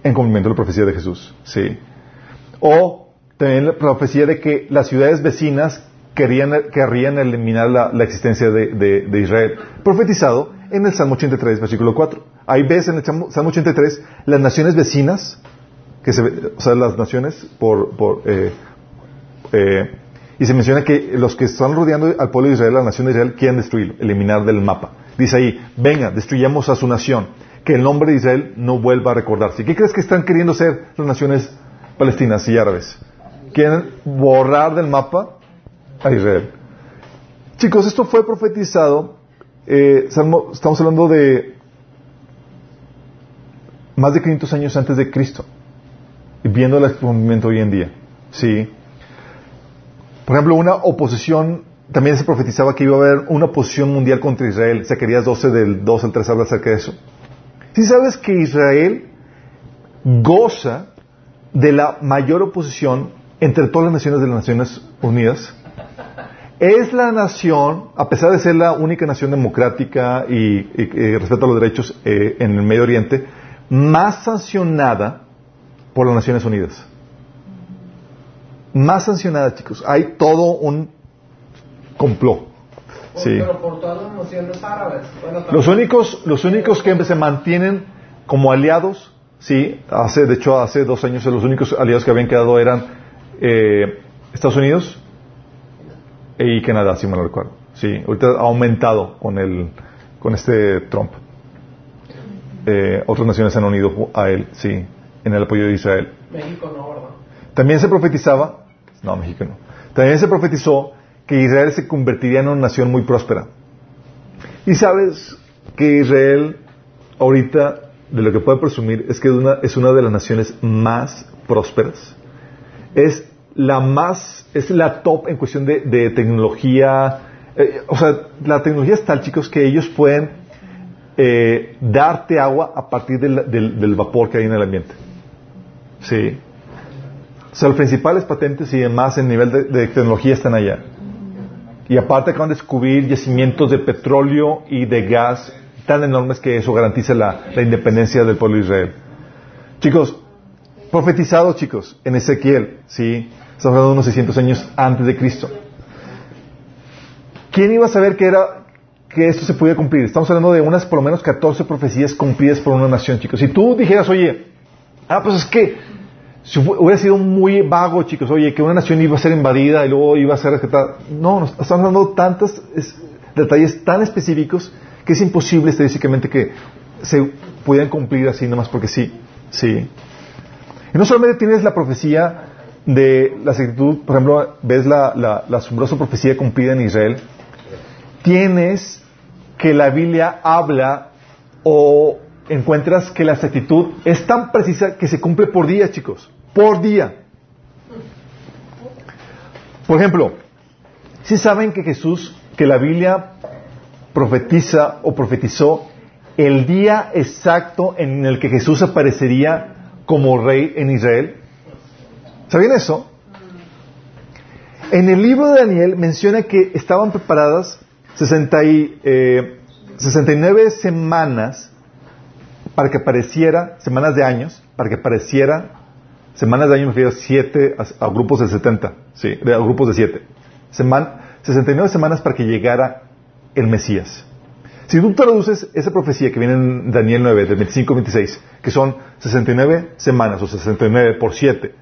En cumplimiento de la profecía de Jesús. Sí. O también la profecía de que las ciudades vecinas querían, querrían eliminar la, existencia de, Israel. Profetizado en el Salmo 83, versículo 4. Ahí ves en el Salmo 83 las naciones vecinas, que se, o sea, las naciones por, por eh, eh, y se menciona que los que están rodeando al pueblo de Israel, la nación de Israel, quieren destruirlo, eliminar del mapa. Dice ahí, venga, destruyamos a su nación, que el nombre de Israel no vuelva a recordarse. ¿Qué crees que están queriendo hacer las naciones palestinas y árabes? Quieren borrar del mapa a Israel. Chicos, esto fue profetizado, eh, estamos hablando de más de 500 años antes de Cristo, y viendo el movimiento hoy en día. Sí. Por ejemplo, una oposición, también se profetizaba que iba a haber una oposición mundial contra Israel. Zacarías 12 del 2 al 3 habla acerca de eso. Si sabes que Israel goza de la mayor oposición entre todas las naciones de las Naciones Unidas, es la nación, a pesar de ser la única nación democrática y, y, y respeta los derechos eh, en el Medio Oriente, más sancionada por las Naciones Unidas. Más sancionada, chicos. Hay todo un complot. Sí. Pero por todas las naciones árabes. Bueno, Los únicos, los únicos que se mantienen como aliados, sí, hace, de hecho hace dos años los únicos aliados que habían quedado eran eh, Estados Unidos y Canadá, si mal no recuerdo. Sí, ahorita ha aumentado con el, con este Trump. Eh, otras naciones se han unido a él, sí, en el apoyo de Israel. México no, ¿verdad? También se profetizaba, no, México no, también se profetizó que Israel se convertiría en una nación muy próspera. Y sabes que Israel ahorita de lo que puede presumir es que es una, es una de las naciones más prósperas. Es la más, es la top en cuestión de, tecnología. Eh, o sea, la tecnología es tal, chicos, que ellos pueden eh, darte agua a partir del, vapor que hay en el ambiente. Sí. O sea, los principales patentes y demás en nivel de, tecnología están allá. Y aparte acaban de descubrir yacimientos de petróleo y de gas tan enormes que eso garantiza la, la independencia del pueblo de Israel. Chicos, profetizado, chicos, en Ezequiel, ¿sí? Estamos hablando de unos 600 años antes de Cristo. ¿Quién iba a saber que era que esto se podía cumplir? Estamos hablando de unas por lo menos 14 profecías cumplidas por una nación, chicos. Si tú dijeras, oye, ah, pues es que si hubiera sido muy vago, chicos, oye, que una nación iba a ser invadida y luego iba a ser rescatada. No, nos estamos hablando de tantos es- detalles tan específicos que es imposible estadísticamente que se pudieran cumplir así nomás porque sí, sí. Y no solamente tienes la profecía de la exactitud, por ejemplo, ves la, la, asombrosa profecía cumplida en Israel, tienes que la Biblia habla o encuentras que la exactitud es tan precisa que se cumple por día, chicos, por día. Por ejemplo, si saben que Jesús, que la Biblia profetiza o profetizó el día exacto en el que Jesús aparecería como rey en Israel. ¿Sabían eso? En el libro de Daniel menciona que estaban preparadas 60 y, eh, 69 semanas para que apareciera, semanas de años, para que apareciera, semanas de años me refiero a, siete, a, a grupos de 70, sí, a grupos de 7. 69 semanas para que llegara el Mesías. Si tú traduces esa profecía que viene en Daniel 9, del 25 al 26, que son 69 semanas, o 69 por 7,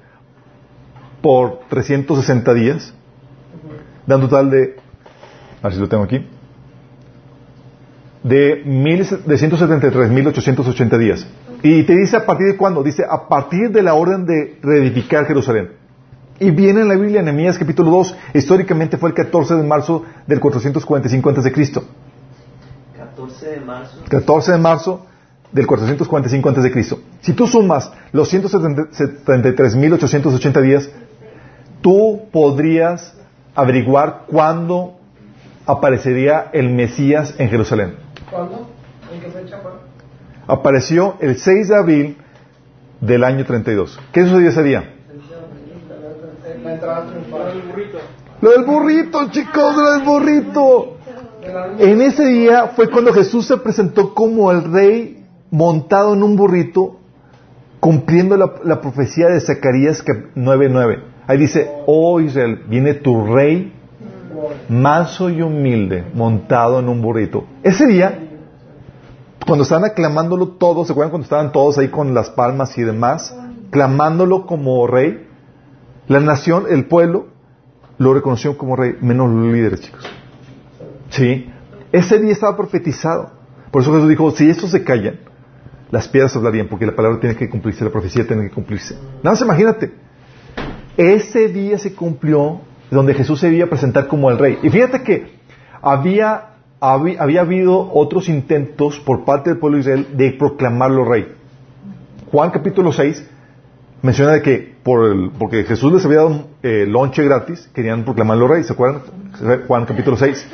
por 360 días, da un total de, a ver si lo tengo aquí, de, mil, de 173.880 días. Y te dice a partir de cuándo? Dice a partir de la orden de reedificar Jerusalén. Y viene en la Biblia, en Nehemías capítulo 2, históricamente fue el 14 de marzo del 445 a.C. 14 de marzo. 14 de marzo del 445 a.C. Si tú sumas los 173.880 días, tú podrías averiguar cuándo aparecería el Mesías en Jerusalén. ¿Cuándo? ¿En qué fecha fue? Apareció el 6 de abril del año 32. ¿Qué sucedió ese día? La entrada triunfal. El burrito. Lo del burrito, chicos, lo del burrito. En ese día fue cuando Jesús se presentó como el rey montado en un burrito, cumpliendo la, la profecía de Zacarías 9:9. Ahí dice, oh Israel, viene tu rey manso y humilde, montado en un burrito. Ese día, cuando estaban aclamándolo todos, ¿se acuerdan cuando estaban todos ahí con las palmas y demás? Clamándolo como rey, la nación, el pueblo, lo reconoció como rey, menos los líderes, chicos. Sí, ese día estaba profetizado. Por eso Jesús dijo, si estos se callan, las piedras hablarían, porque la palabra tiene que cumplirse, la profecía tiene que cumplirse. Nada más imagínate, ese día se cumplió donde Jesús se iba a presentar como el rey. Y fíjate que había, había, habido otros intentos por parte del pueblo de Israel de proclamarlo rey. Juan capítulo 6 menciona de que por el, porque Jesús les había dado eh, lonche gratis, querían proclamarlo rey, ¿se acuerdan? Juan capítulo 6.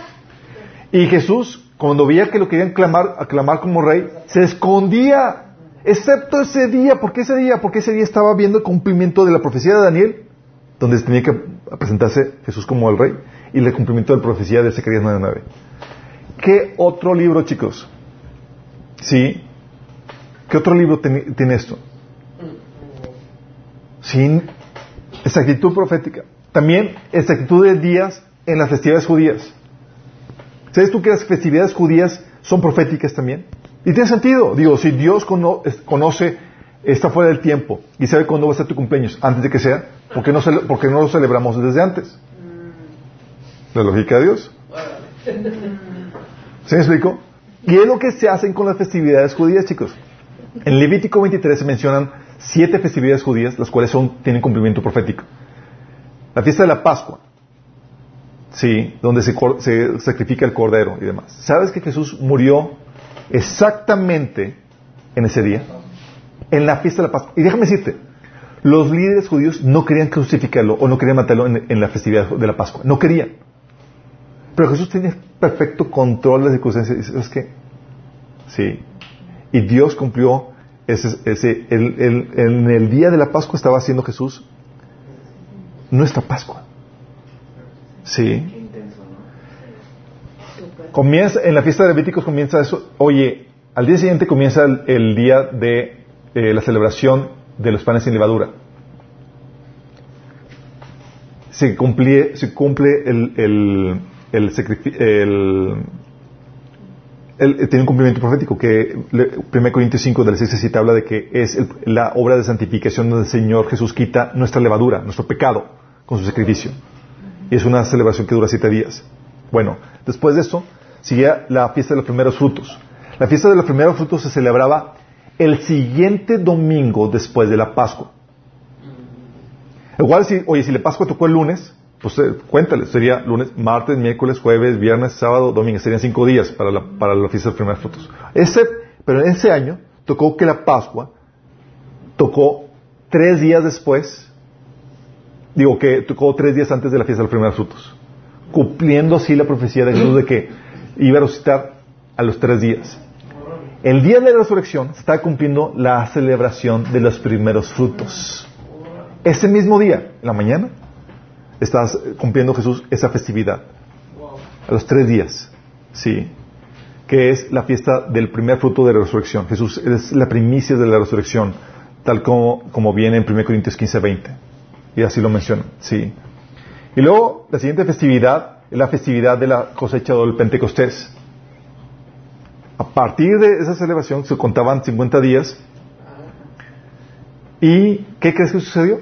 Y Jesús, cuando veía que lo querían clamar, aclamar como rey, se escondía, excepto ese día. ¿Por qué ese día? Porque ese día estaba viendo el cumplimiento de la profecía de Daniel, donde tenía que presentarse Jesús como el rey. y el cumplimiento de la profecía de Zacarías 9.9. ¿Qué otro libro, chicos? ¿Sí? ¿Qué otro libro tiene esto? Sin exactitud profética. También exactitud de días en las festividades judías. ¿Sabes tú que las festividades judías son proféticas también? Y tiene sentido. Digo, si Dios conoce, está fuera del tiempo y sabe cuándo va a ser tu cumpleaños, antes de que sea, ¿por qué no, por qué no lo celebramos desde antes? La lógica de Dios. ¿Se me explico? Y es lo que se hacen con las festividades judías, chicos. En Levítico 23 se mencionan siete festividades judías, las cuales son, tienen cumplimiento profético. La fiesta de la Pascua, sí, donde se, se sacrifica el cordero y demás. ¿Sabes que Jesús murió exactamente en ese día? En la fiesta de la Pascua. Y déjame decirte, los líderes judíos no querían crucificarlo o no querían matarlo en, la festividad de la Pascua. No querían. Pero Jesús tenía perfecto control de las circunstancias. ¿Sabes qué? Sí. Y Dios cumplió ese, ese el- el- en el día de la Pascua estaba haciendo Jesús nuestra Pascua. Sí. Comienza, en la fiesta de Levíticos comienza eso. Oye, al día siguiente comienza el día de eh, la celebración de los panes sin levadura. Se cumple, se cumple el, el, el, el- el- tiene un cumplimiento profético que le- 1 Corintios 5 del 6 al 7 habla de que es el- la obra de santificación donde el Señor Jesús quita nuestra levadura, nuestro pecado con su sacrificio. Y es una celebración que dura siete días. Bueno, después de eso seguía la fiesta de los primeros frutos. La fiesta de los primeros frutos se celebraba el siguiente domingo después de la Pascua. Igual si, oye, si la Pascua tocó el lunes, pues eh, cuéntale, sería lunes, martes, miércoles, jueves, viernes, sábado, domingo, serían cinco días para la, para la fiesta de los primeros frutos. Ese, pero en ese año tocó que la Pascua tocó tres días después, digo que tocó tres días antes de la fiesta de los primeros frutos, cumpliendo así la profecía de Jesús de que iba a resucitar a los tres días. El día de la resurrección está cumpliendo la celebración de los primeros frutos. Ese mismo día, en la mañana, estás cumpliendo Jesús esa festividad. A los tres días, sí. Que es la fiesta del primer fruto de la resurrección. Jesús es la primicia de la resurrección, tal como, como viene en 1 Corintios 15, 20. Y así lo menciona, sí. Y luego, la siguiente festividad es la festividad de la cosecha del Pentecostés. A partir de esa celebración se contaban 50 días. ¿Y qué crees que sucedió?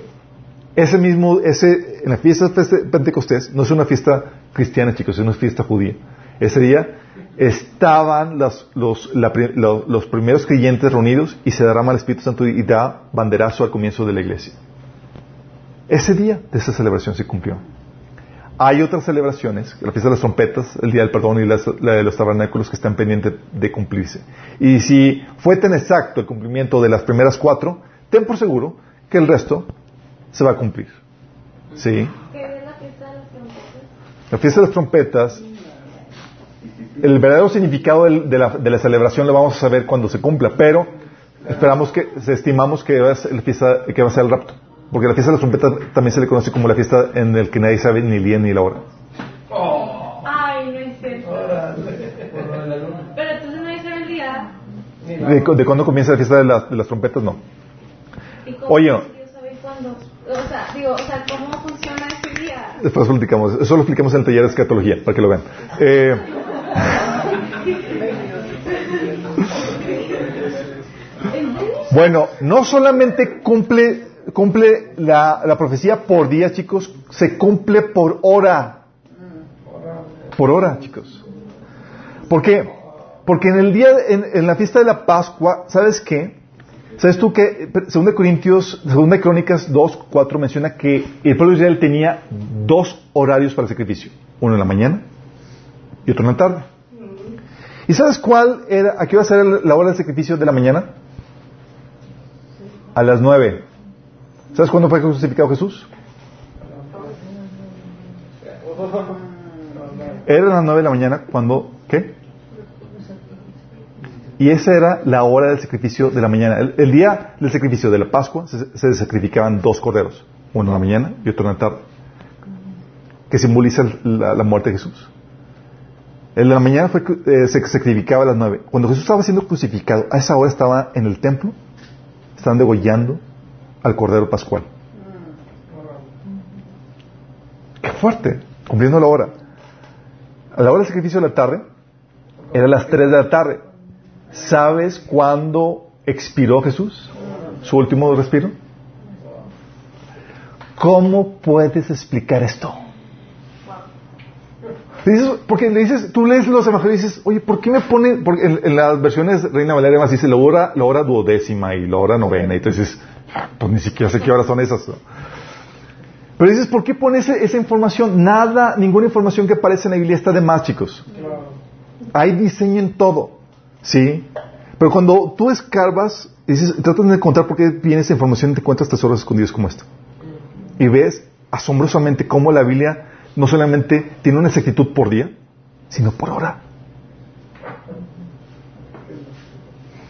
Ese mismo, ese, en la fiesta de Pentecostés, no es una fiesta cristiana, chicos, es una fiesta judía. Ese día estaban los, los, los primeros creyentes reunidos y se derrama el Espíritu Santo y da banderazo al comienzo de la iglesia. Ese día de esa celebración se cumplió. Hay otras celebraciones, la fiesta de las trompetas, el día del perdón y la, la de los tabernáculos que están pendientes de cumplirse. Y si fue tan exacto el cumplimiento de las primeras cuatro, ten por seguro que el resto se va a cumplir. ¿Sí? ¿Qué es la fiesta de las trompetas? La fiesta de las trompetas, el verdadero significado de, la, de la celebración lo vamos a saber cuando se cumpla, pero esperamos que, estimamos que va a ser, que va a ser el rapto. Porque la fiesta de las trompetas también se le conoce como la fiesta en la que nadie sabe ni el día ni la hora. Ay, no es cierto. Pero entonces no dice el día. ¿De, cu- de cuándo comienza la fiesta de, las- de las trompetas? No. ¿Y cómo Oye. es que Dios sabe cuándo? O sea, digo, o sea, ¿cómo funciona ese día? Después lo explicamos. Eso lo explicamos en el taller de escatología, para que lo vean. Eh. Bueno, no solamente cumple, cumple la, la profecía por día, chicos, se cumple por hora. Por hora, chicos. ¿Por qué? Porque en el día, en, en la fiesta de la Pascua, ¿sabes qué? ¿Sabes tú que, segunda Corintios, segunda Crónicas 2, 4 menciona que el pueblo de Israel tenía dos horarios para el sacrificio? Uno en la mañana y otro en la tarde. ¿Y sabes cuál era, a qué iba a ser la hora del sacrificio de la mañana? A las nueve. ¿Sabes cuándo fue crucificado Jesús? Era las nueve de la mañana cuando, ¿qué? Y esa era la hora del sacrificio de la mañana. El, día del sacrificio de la Pascua se, sacrificaban dos corderos, uno en la mañana y otro en la tarde. que simboliza la, muerte de Jesús. En la mañana eh, se sacrificaba a las nueve. Cuando Jesús estaba siendo crucificado, a esa hora estaba en el templo, estaban degollando al Cordero Pascual. Qué fuerte, cumpliendo la hora. A la hora del sacrificio de la tarde, era las tres de la tarde. ¿Sabes cuándo expiró Jesús? Su último respiro. ¿Cómo puedes explicar esto? porque le dices, tú lees los evangelios y dices, oye, ¿por qué me pone? Porque en, las versiones Reina Valeria más dice la hora, la hora duodécima y la hora novena. Y pues ni siquiera sé qué horas son esas. Pero dices, ¿por qué pone esa información? Nada, ninguna información que aparece en la Biblia está de más, chicos. Hay diseño en todo. ¿Sí? Pero cuando tú escarbas, dices, tratas de encontrar por qué viene esa información y te encuentras tesoros escondidos como esto. Y ves asombrosamente cómo la Biblia no solamente tiene una exactitud por día, sino por hora.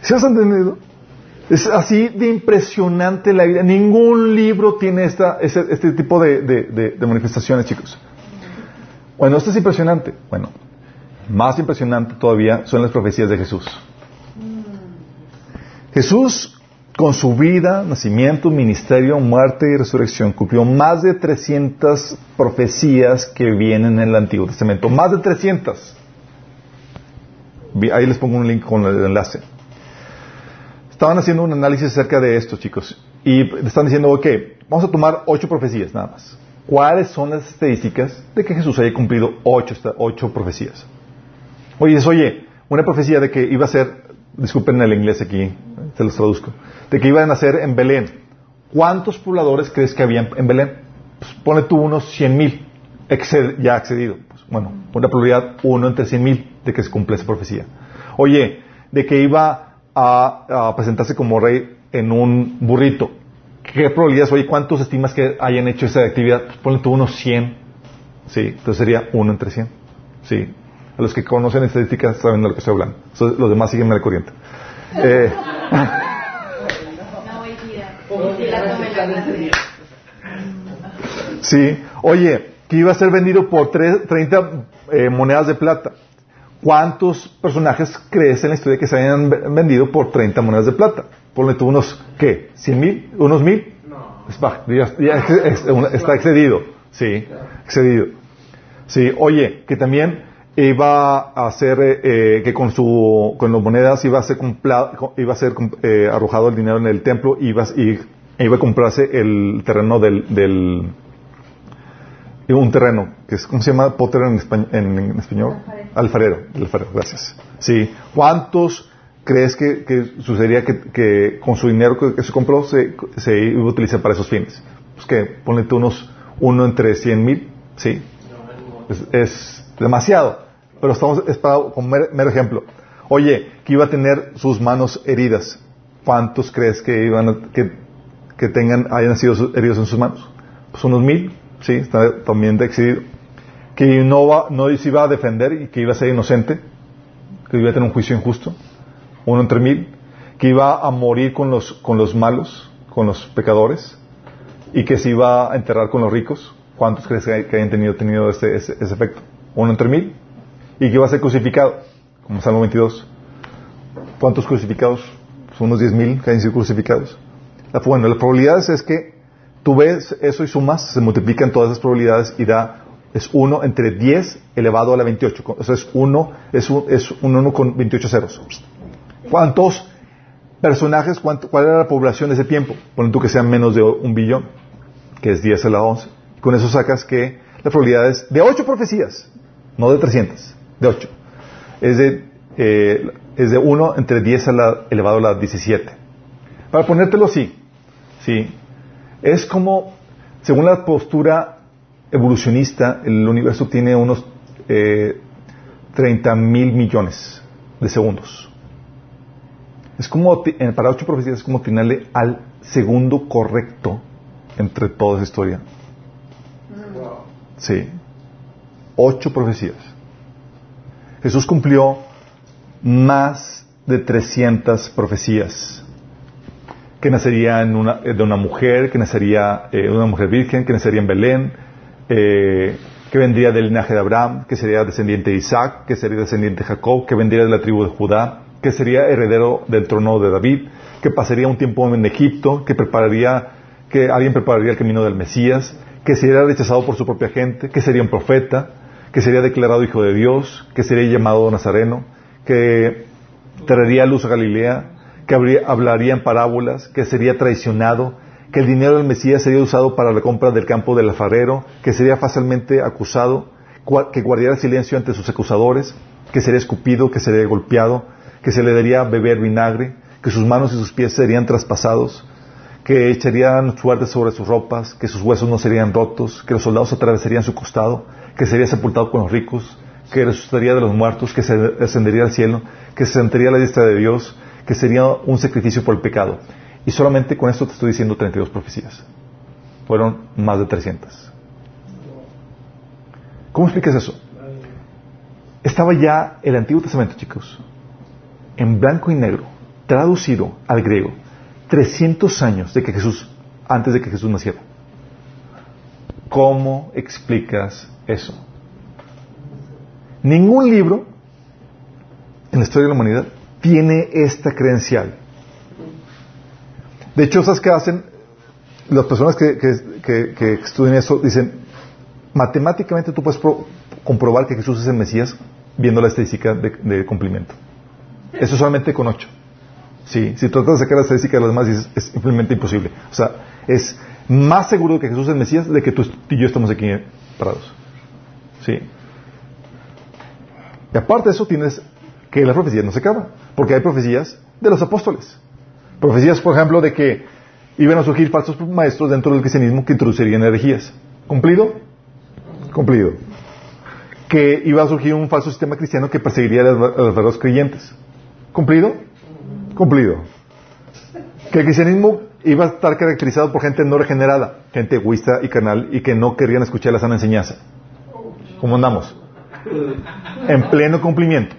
¿Se has entendido? Es así de impresionante la vida. Ningún libro tiene esta, este, tipo de, manifestaciones, chicos. Bueno, esto es impresionante. Bueno, más impresionante todavía son las profecías de Jesús. Jesús con su vida, nacimiento, ministerio, muerte y resurrección, cumplió más de 300 profecías que vienen en el Antiguo Testamento. Más de 300. Ahí les pongo un link con el enlace. Estaban haciendo un análisis acerca de esto, chicos. Y están diciendo, ok, vamos a tomar ocho profecías nada más. ¿Cuáles son las estadísticas de que Jesús haya cumplido ocho, ocho profecías? Oye, oye, una profecía de que iba a ser, disculpen el inglés aquí, se los traduzco de que iban a nacer en Belén. ¿Cuántos pobladores crees que había en Belén? Pues pone tú unos 100 mil ya accedido. Pues, bueno, una probabilidad uno entre 100 mil de que se cumple esa profecía. Oye, de que iba a, presentarse como rey en un burrito. ¿Qué probabilidades? Oye, ¿cuántos estimas que hayan hecho esa actividad? Pues ponle tú unos 100. Sí, entonces sería uno entre 100. Sí. A los que conocen estadísticas saben de lo que estoy hablando. los demás siguen la corriente. Eh, Sí, oye, que iba a ser vendido por 30 eh, monedas de plata. ¿Cuántos personajes crees en la historia que se hayan vendido por 30 monedas de plata? Ponle tú unos, ¿qué? ¿100 mil? ¿Unos mil? No. está excedido. Sí, excedido. Sí, oye, que también iba a ser, eh, eh, que con su, con las monedas iba a ser, iba a ser arrojado el dinero en el templo iba, y iba a comprarse el terreno del, del un terreno, que es, ¿cómo se llama potter en, español? Alfarero. alfarero. gracias. Sí. ¿Cuántos crees que, sucedería que, con su dinero que, se compró se, se, iba a utilizar para esos fines? Pues que ponle unos, uno entre cien mil, sí. Es, demasiado. Pero estamos, es para, como mero ejemplo. Oye, que iba a tener sus manos heridas. ¿Cuántos crees que iban a, que tengan, hayan sido heridos en sus manos. Pues unos mil, sí, está también de. Que no, va, no se iba a defender y que iba a ser inocente, que iba a tener un juicio injusto, uno entre mil, que iba a morir con los, con los malos, con los pecadores, y que se iba a enterrar con los ricos. ¿Cuántos crees que, hayan tenido, tenido ese, ese, efecto? Uno entre mil, y que iba a ser crucificado, como Salmo 22. ¿Cuántos crucificados? Pues unos diez mil que hayan sido crucificados. Bueno, las probabilidades es que tú ves eso y sumas, se multiplican todas esas probabilidades y da, es 1 entre 10 elevado a la 28. O sea, es 1, es un, es un 1 con 28 ceros. ¿Cuántos personajes, cuál era la población de ese tiempo? Ponen tú que sean menos de un billón, que es 10 a la 11. Con eso sacas que la probabilidad es de 8 profecías, no de 300, de 8. Es de, eh, es de 1 entre 10 a la, elevado a la 17. Para ponértelo así, ¿sí? Es como, según la postura evolucionista, el universo tiene unos eh, 30 mil millones de segundos. Es como, para ocho profecías, es como atinarle al segundo correcto entre toda esa historia. Sí. Ocho profecías. Jesús cumplió más de 300 profecías que nacería en una, de una mujer, que nacería eh, una mujer virgen, que nacería en Belén, eh, que vendría del linaje de Abraham, que sería descendiente de Isaac, que sería descendiente de Jacob, que vendría de la tribu de Judá, que sería heredero del trono de David, que pasaría un tiempo en Egipto, que prepararía, que alguien prepararía el camino del Mesías, que sería rechazado por su propia gente, que sería un profeta, que sería declarado hijo de Dios, que sería llamado Nazareno, que traería luz a Galilea, que hablaría en parábolas, que sería traicionado, que el dinero del Mesías sería usado para la compra del campo del alfarero, que sería fácilmente acusado, que guardaría silencio ante sus acusadores, que sería escupido, que sería golpeado, que se le daría beber vinagre, que sus manos y sus pies serían traspasados, que echarían suerte sobre sus ropas, que sus huesos no serían rotos, que los soldados atravesarían su costado, que sería sepultado con los ricos, que resucitaría de los muertos, que se ascendería al cielo, que se sentaría a la diestra de Dios, que sería un sacrificio por el pecado. Y solamente con esto te estoy diciendo 32 profecías. Fueron más de 300. ¿Cómo explicas eso? Estaba ya el Antiguo Testamento, chicos, en blanco y negro, traducido al griego, 300 años de que Jesús, antes de que Jesús naciera. ¿Cómo explicas eso? Ningún libro en la historia de la humanidad tiene esta credencial. De hecho, ¿sabes qué hacen? Las personas que, que, estudian eso dicen, matemáticamente tú puedes comprobar que Jesús es el Mesías viendo la estadística de, cumplimiento. Eso solamente con ocho. Sí, si tratas de sacar la estadística de los demás, es, es simplemente imposible. O sea, es más seguro que Jesús es el Mesías de que tú y yo estamos aquí parados. Sí. Y aparte de eso, tienes que la profecía no se acaba, porque hay profecías de los apóstoles. Profecías, por ejemplo, de que iban a surgir falsos maestros dentro del cristianismo que introducirían herejías. ¿Cumplido? Cumplido. Que iba a surgir un falso sistema cristiano que perseguiría a los verdaderos creyentes. ¿Cumplido? Cumplido. Que el cristianismo iba a estar caracterizado por gente no regenerada, gente egoísta y carnal, y que no querían escuchar la sana enseñanza. ¿Cómo andamos? En pleno cumplimiento.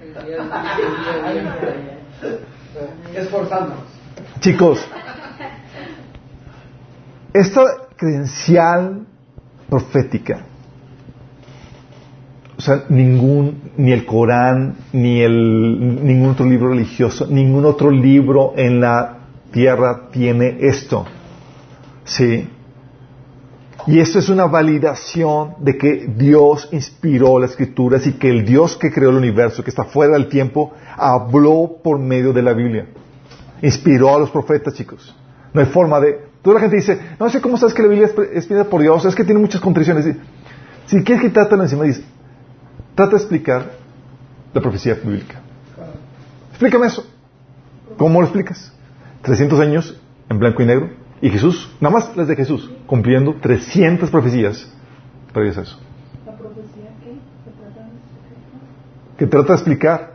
Esforzándonos. Chicos, esta credencial profética, o sea, ningún, ni el Corán, ni el, ningún otro libro religioso, ningún otro libro en la tierra tiene esto. ¿Sí? Y esto es una validación de que Dios inspiró las escrituras y que el Dios que creó el universo, que está fuera del tiempo, habló por medio de la Biblia. Inspiró a los profetas, chicos. No hay forma de... Toda la gente dice, no sé cómo sabes que la Biblia es inspirada por Dios, es que tiene muchas contradicciones. Si quieres quitártelo encima, dice, trata de explicar la profecía bíblica. Explícame eso. ¿Cómo lo explicas? 300 años en blanco y negro y Jesús, nada más las de Jesús, cumpliendo 300 profecías. Pero es eso. ¿La profecía qué? Que trata de explicar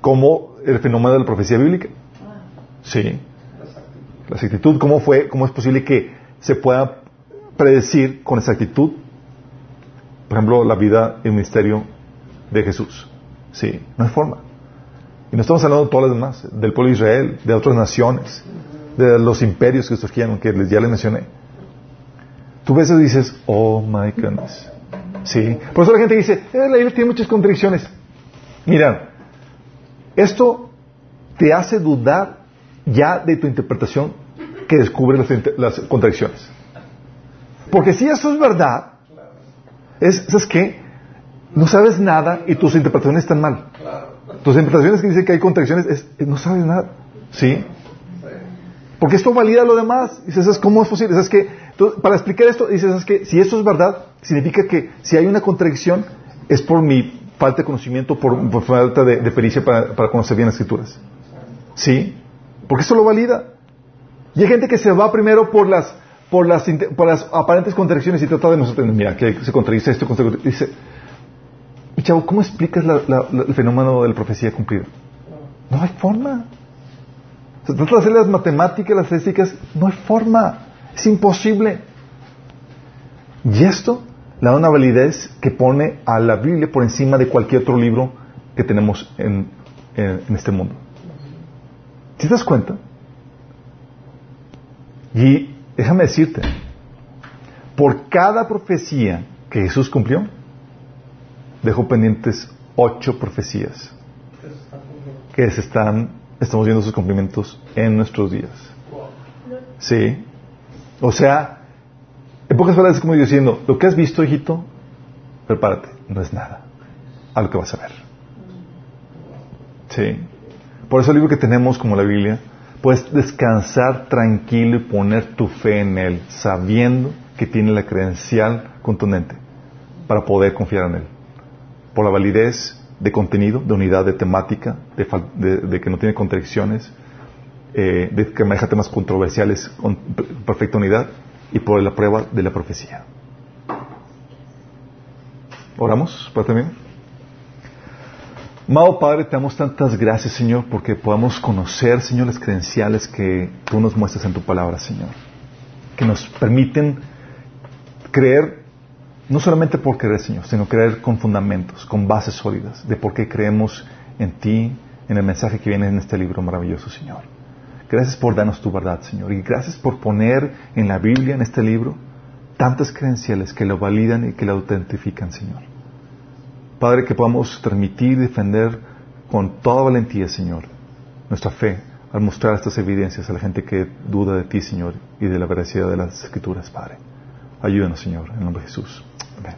cómo el fenómeno de la profecía bíblica. Sí. La exactitud, cómo fue, cómo es posible que se pueda predecir con exactitud, por ejemplo, la vida y el ministerio de Jesús. Sí, no hay forma. Y no estamos hablando de todas las demás, del pueblo de Israel, de otras naciones, de los imperios que surgieron, que ya les mencioné. Tú ves y dices, oh my goodness. Sí. Por eso la gente dice, eh, la Biblia tiene muchas contradicciones. Mira, esto te hace dudar ya de tu interpretación que descubre las, contradicciones. Porque si eso es verdad, es, ¿sabes qué? No sabes nada y tus interpretaciones están mal. Tus interpretaciones que dicen que hay contradicciones, es, no sabes nada. ¿Sí? Porque esto valida lo demás. Dices, ¿sabes cómo es posible? ¿Sabes Para explicar esto, dices, ¿sabes que Si esto es verdad, significa que si hay una contradicción, es por mi falta de conocimiento, por, falta de, pericia para, conocer bien las escrituras. ¿Sí? Porque eso lo valida. Y hay gente que se va primero por las, por las, por las aparentes contradicciones y trata de nosotros, mira, que se contradice esto, dice, mi chavo, ¿cómo explicas el fenómeno de la profecía cumplida? No hay forma. Se trata de hacer las matemáticas, las físicas, no hay forma. Es imposible. Y esto le da una validez que pone a la Biblia por encima de cualquier otro libro que tenemos en, este mundo. ¿Te das cuenta? Y déjame decirte, por cada profecía que Jesús cumplió, dejó pendientes ocho profecías que se están, estamos viendo sus cumplimientos en nuestros días. Sí. O sea, en pocas palabras, como diciendo, lo que has visto, hijito, prepárate, no es nada a lo que vas a ver. Sí. Por eso el libro que tenemos como la Biblia, puedes descansar tranquilo y poner tu fe en Él, sabiendo que tiene la credencial contundente para poder confiar en Él. Por la validez de contenido, de unidad, de temática, de, que no tiene contradicciones, eh, de que maneja temas controversiales con perfecta unidad y por la prueba de la profecía. ¿Oramos para terminar? Amado Padre, te damos tantas gracias, Señor, porque podamos conocer, Señor, las credenciales que tú nos muestras en tu palabra, Señor. Que nos permiten creer, no solamente por creer, Señor, sino creer con fundamentos, con bases sólidas, de por qué creemos en ti, en el mensaje que viene en este libro maravilloso, Señor. Gracias por darnos tu verdad, Señor. Y gracias por poner en la Biblia, en este libro, tantas credenciales que lo validan y que lo autentifican, Señor. Padre, que podamos transmitir y defender con toda valentía, Señor, nuestra fe al mostrar estas evidencias a la gente que duda de ti, Señor, y de la veracidad de las Escrituras, Padre. Ayúdanos, Señor, en el nombre de Jesús. Amén.